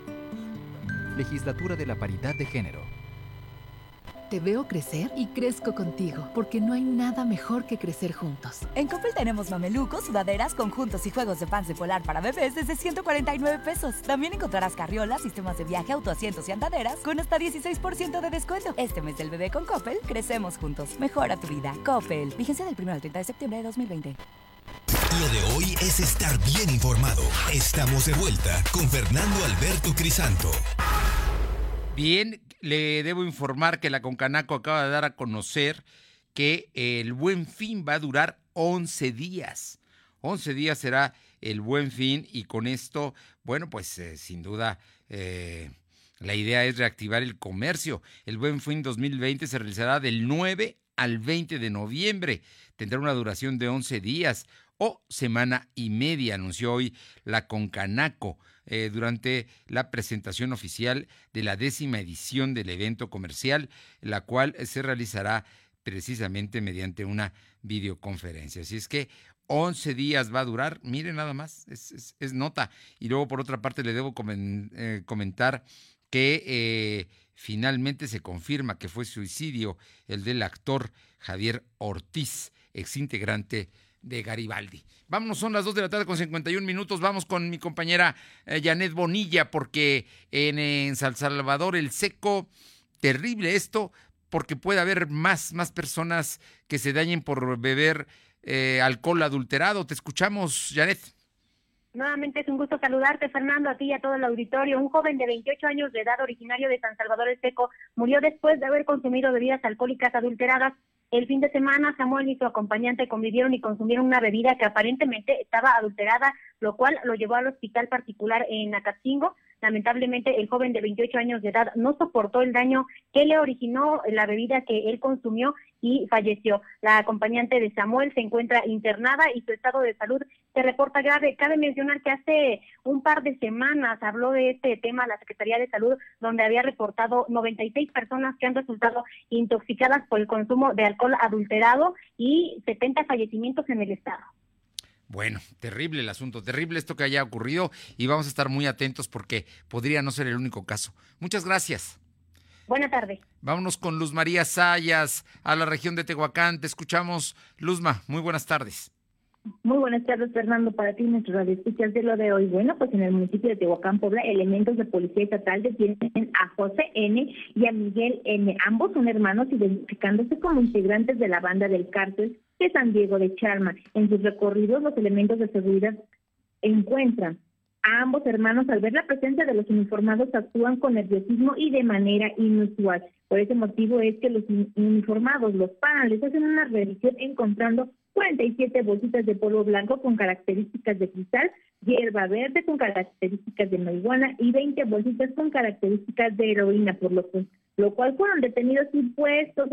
Legislatura de la Paridad de Género. Te veo crecer y crezco contigo, porque no hay nada mejor que crecer juntos. En Coppel tenemos mamelucos, sudaderas, conjuntos y juegos de de polar para bebés desde 149 pesos. También encontrarás carriolas, sistemas de viaje, autoasientos y andaderas con hasta 16% de descuento. Este mes del bebé con Coppel, crecemos juntos. Mejora tu vida. Coppel. Vigencia del 1 al 30 de septiembre de 2020. Lo de hoy es estar bien informado. Estamos de vuelta con Fernando Alberto Crisanto. Bien, le debo informar que la Concanaco acaba de dar a conocer que el buen fin va a durar 11 días. 11 días será el buen fin y con esto, bueno, pues eh, sin duda eh, la idea es reactivar el comercio. El buen fin 2020 se realizará del 9 al 20 de noviembre. Tendrá una duración de 11 días o semana y media, anunció hoy la Concanaco. Eh, durante la presentación oficial de la décima edición del evento comercial, la cual se realizará precisamente mediante una videoconferencia. Así es que 11 días va a durar, miren nada más, es, nota. Y luego por otra parte le debo eh, comentar que eh, finalmente se confirma que fue suicidio el del actor Javier Ortiz, exintegrante de Garibaldi. Vámonos, son las 2 de la tarde con 51 minutos. Vamos con mi compañera eh, Janet Bonilla, porque en, San Salvador el seco, terrible esto, porque puede haber más, más personas que se dañen por beber eh, alcohol adulterado. Te escuchamos, Janet. Nuevamente es un gusto saludarte, Fernando, a ti y a todo el auditorio. Un joven de 28 años de edad, originario de San Salvador el Seco, murió después de haber consumido bebidas alcohólicas adulteradas el fin de semana, Samuel y su acompañante convivieron y consumieron una bebida que aparentemente estaba adulterada, lo cual lo llevó al hospital particular en Acatzingo. Lamentablemente, el joven de 28 años de edad no soportó el daño que le originó la bebida que él consumió y falleció. La acompañante de Samuel se encuentra internada y su estado de salud se reporta grave. Cabe mencionar que hace un par de semanas habló de este tema la Secretaría de Salud, donde había reportado 96 personas que han resultado intoxicadas por el consumo de alcohol adulterado y 70 fallecimientos en el estado. Bueno, terrible el asunto, terrible esto que haya ocurrido y vamos a estar muy atentos porque podría no ser el único caso. Muchas gracias. Buenas tardes. Vámonos con Luz María Sayas a la región de Tehuacán. Te escuchamos, Luzma. Muy buenas tardes. Muy buenas tardes, Fernando, para ti, nuestro radio escuchas de lo de hoy. Bueno, pues en el municipio de Tehuacán, Puebla, elementos de policía estatal detienen a José N. y a Miguel N. Ambos son hermanos identificándose como integrantes de la banda del cártel de San Diego de Charma. En sus recorridos, los elementos de seguridad encuentran a ambos hermanos, al ver la presencia de los uniformados, actúan con nerviosismo y de manera inusual. Por ese motivo es que los uniformados los paran, les hacen una revisión encontrando 47 bolsitas de polvo blanco con características de cristal, hierba verde con características de marihuana y 20 bolsitas con características de heroína, por lo, cual fueron detenidos y puestos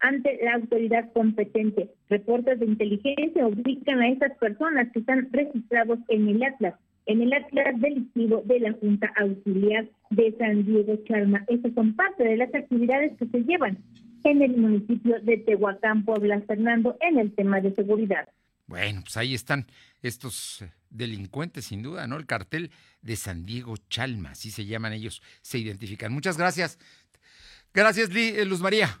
ante la autoridad competente. Reportes de inteligencia ubican a estas personas que están registrados en el Atlas en el Atlas delictivo de la Junta Auxiliar de San Diego Charma. Estas son parte de las actividades que se llevan en el municipio de Tehuacán, Puebla, Fernando, en el tema de seguridad. Bueno, pues ahí están estos eh, delincuentes, sin duda, ¿no? El cartel de San Diego Chalma, así se llaman ellos, se identifican. Muchas gracias. Gracias, eh, Luz María.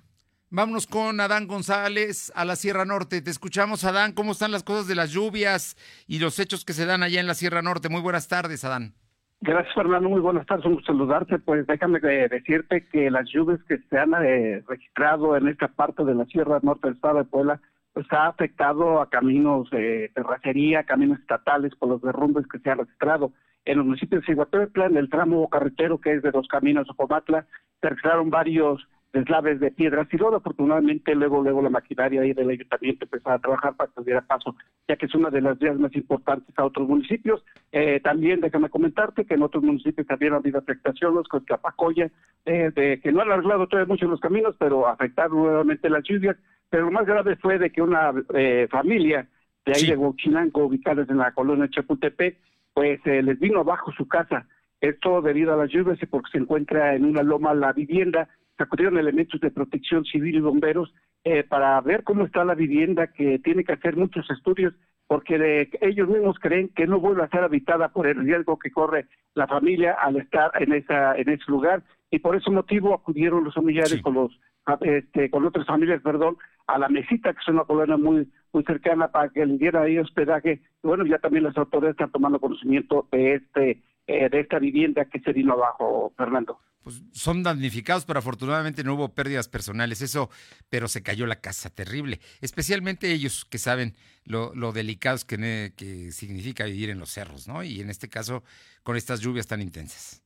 Vámonos con Adán González a la Sierra Norte. Te escuchamos, Adán. ¿Cómo están las cosas de las lluvias y los hechos que se dan allá en la Sierra Norte? Muy buenas tardes, Adán. Gracias, Fernando. Muy buenas tardes. Un saludarte. Pues déjame eh, decirte que las lluvias que se han eh, registrado en esta parte de la Sierra Norte del estado de Puebla, pues ha afectado a caminos de terracería, caminos estatales por los derrumbes que se han registrado. En los municipios de Ciguatepla, en el tramo carretero que es de los caminos de Comatla, se registraron varios deslaves de piedras y luego afortunadamente luego luego la maquinaria ahí del ayuntamiento empezó a trabajar para que diera paso, ya que es una de las vías más importantes a otros municipios. Eh, también déjame comentarte que en otros municipios también ha habido afectaciones con Capacoya, eh, de que no han arreglado todavía mucho los caminos, pero afectaron nuevamente las lluvias. Pero lo más grave fue de que una eh, familia de ahí de Huachinango, ubicadas en la colonia Chapultepec, pues eh, les vino abajo su casa. Esto debido a las lluvias y porque se encuentra en una loma la vivienda sacudieron elementos de protección civil y bomberos eh, para ver cómo está la vivienda, que tiene que hacer muchos estudios, porque ellos mismos creen que no vuelve a ser habitada por el riesgo que corre la familia al estar en esa en ese lugar y por ese motivo acudieron los familiares con los este, con otras familias, perdón, a la mesita que es una colonia muy muy cercana para que le diera ahí hospedaje. Y bueno, ya también las autoridades están tomando conocimiento de este eh, de esta vivienda que se vino abajo, Fernando. Pues son damnificados, pero afortunadamente no hubo pérdidas personales, eso, pero se cayó la casa terrible, especialmente ellos que saben lo, lo delicados que, que significa vivir en los cerros, ¿no? Y en este caso, con estas lluvias tan intensas.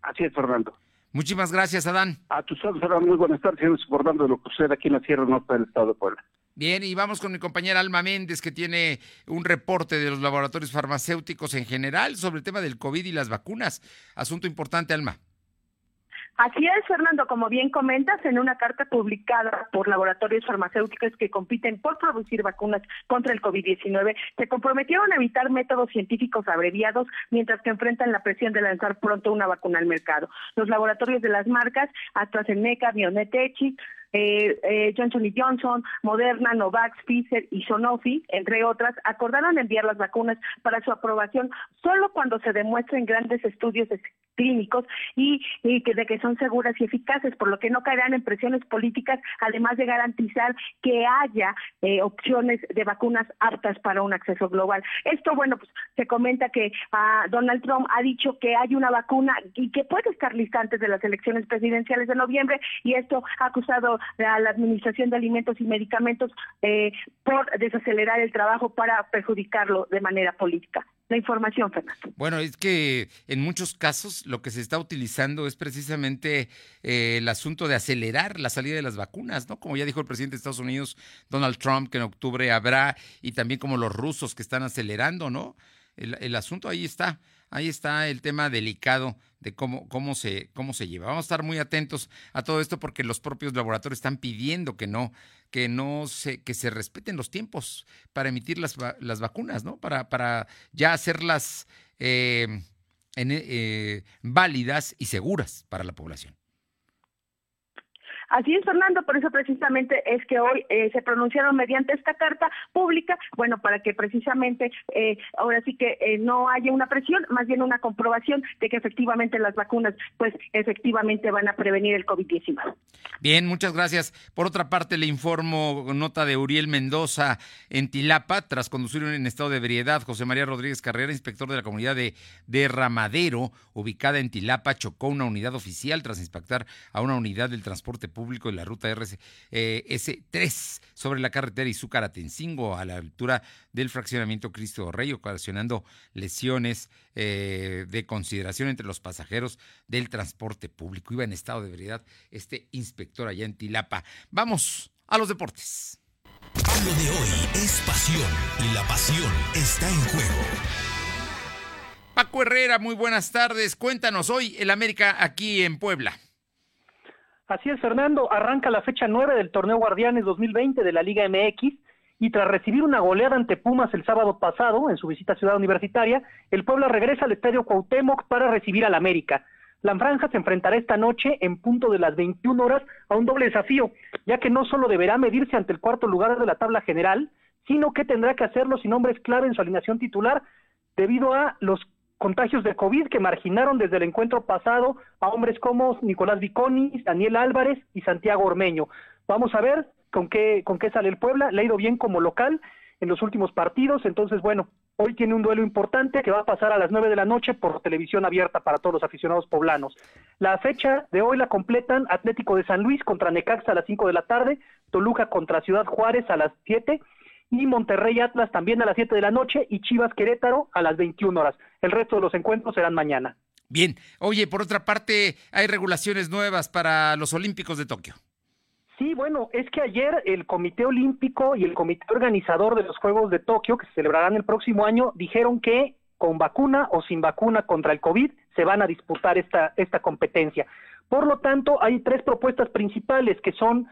Así es, Fernando. Muchísimas gracias, Adán. A tus ojos, Muy buenas tardes. Recordando de lo que sucede aquí en la Sierra Norte del Estado de Puebla. Bien, y vamos con mi compañera Alma Méndez, que tiene un reporte de los laboratorios farmacéuticos en general sobre el tema del COVID y las vacunas. Asunto importante, Alma. Así es, Fernando, como bien comentas, en una carta publicada por laboratorios farmacéuticos que compiten por producir vacunas contra el COVID-19, se comprometieron a evitar métodos científicos abreviados mientras que enfrentan la presión de lanzar pronto una vacuna al mercado. Los laboratorios de las marcas AstraZeneca, BioNTech, eh, eh, Johnson Johnson, Moderna, Novax, Pfizer y Sanofi, entre otras, acordaron enviar las vacunas para su aprobación solo cuando se demuestren grandes estudios clínicos y, que de que son seguras y eficaces, por lo que no caerán en presiones políticas, además de garantizar que haya eh, opciones de vacunas aptas para un acceso global. Esto, bueno, pues se comenta que ah, Donald Trump ha dicho que hay una vacuna y que puede estar lista antes de las elecciones presidenciales de noviembre y esto ha acusado a la Administración de Alimentos y Medicamentos eh, por desacelerar el trabajo para perjudicarlo de manera política. La información, Fernando. Bueno, es que en muchos casos lo que se está utilizando es precisamente eh, el asunto de acelerar la salida de las vacunas, ¿no? Como ya dijo el presidente de Estados Unidos, Donald Trump, que en octubre habrá, y también como los rusos que están acelerando, ¿no? el asunto ahí está ahí está el tema delicado de cómo, cómo, se, cómo se lleva. Vamos a estar muy atentos a todo esto porque los propios laboratorios están pidiendo que no, que no se, que se respeten los tiempos para emitir las, las vacunas, ¿no? Para, para ya hacerlas eh, eh, válidas y seguras para la población. Así es, Fernando, por eso precisamente es que hoy eh, se pronunciaron mediante esta carta pública, bueno, para que precisamente eh, ahora sí que eh, no haya una presión, más bien una comprobación de que efectivamente las vacunas, pues efectivamente van a prevenir el COVID-19. Bien, muchas gracias. Por otra parte, le informo nota de Uriel Mendoza en Tilapa, tras conducir en estado de ebriedad, José María Rodríguez Carrera, inspector de la comunidad de, de Ramadero, ubicada en Tilapa, chocó una unidad oficial tras inspectar a una unidad del transporte público de la ruta RS, eh, 3 sobre la carretera Izúcar-Atencingo a la altura del fraccionamiento Cristo Rey, ocasionando lesiones eh, de consideración entre los pasajeros del transporte público. Iba en estado de veredad este inspector allá en Tilapa. Vamos a los deportes. Lo de hoy es pasión y la pasión está en juego. Paco Herrera, muy buenas tardes. Cuéntanos hoy el América aquí en Puebla. Así es, Fernando. Arranca la fecha 9 del torneo Guardianes 2020 de la Liga MX y tras recibir una goleada ante Pumas el sábado pasado en su visita a Ciudad Universitaria, el Puebla regresa al Estadio Cuauhtémoc para recibir al América. La Franja se enfrentará esta noche en punto de las 21 horas a un doble desafío, ya que no solo deberá medirse ante el cuarto lugar de la tabla general, sino que tendrá que hacerlo sin hombres clave en su alineación titular debido a los contagios de COVID que marginaron desde el encuentro pasado a hombres como Nicolás Viconi, Daniel Álvarez y Santiago Ormeño. Vamos a ver con qué, con qué sale el Puebla, le ha ido bien como local en los últimos partidos, entonces bueno, hoy tiene un duelo importante que va a pasar a las nueve de la noche por televisión abierta para todos los aficionados poblanos. La fecha de hoy la completan Atlético de San Luis contra Necaxa a las cinco de la tarde, Toluca contra Ciudad Juárez a las siete y Monterrey Atlas también a las 7 de la noche y Chivas Querétaro a las 21 horas. El resto de los encuentros serán mañana. Bien, oye, por otra parte, hay regulaciones nuevas para los Olímpicos de Tokio. Sí, bueno, es que ayer el Comité Olímpico y el Comité Organizador de los Juegos de Tokio, que se celebrarán el próximo año, dijeron que con vacuna o sin vacuna contra el COVID se van a disputar esta, esta competencia. Por lo tanto, hay tres propuestas principales que son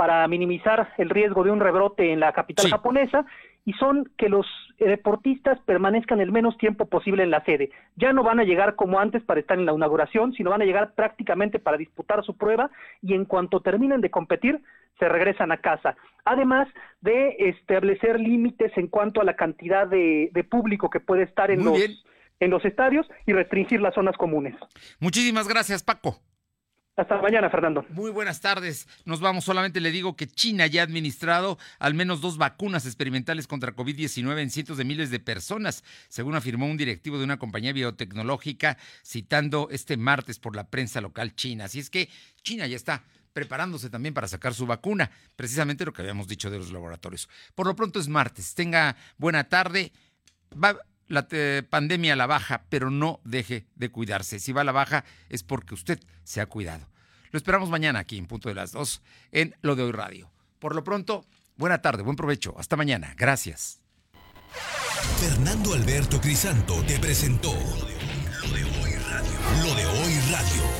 para minimizar el riesgo de un rebrote en la capital japonesa y son que los deportistas permanezcan el menos tiempo posible en la sede. Ya no van a llegar como antes para estar en la inauguración, sino van a llegar prácticamente para disputar su prueba y en cuanto terminen de competir, se regresan a casa. Además de establecer límites en cuanto a la cantidad de, público que puede estar en los, en los estadios y restringir las zonas comunes. Muchísimas gracias, Paco. Hasta mañana, Fernando. Muy buenas tardes. Nos vamos. Solamente le digo que China ya ha administrado al menos dos vacunas experimentales contra COVID-19 en cientos de miles de personas, según afirmó un directivo de una compañía biotecnológica, citando este martes por la prensa local china. Así es que China ya está preparándose también para sacar su vacuna, precisamente lo que habíamos dicho de los laboratorios. Por lo pronto es martes. Tenga buena tarde. Va, la pandemia a la baja, pero no deje de cuidarse. Si va a la baja es porque usted se ha cuidado. Lo esperamos mañana aquí en punto de las 2 en Lo de Hoy Radio. Por lo pronto, buena tarde, buen provecho. Hasta mañana. Gracias. Fernando Alberto Crisanto te presentó Lo de Hoy Radio. Lo de Hoy Radio.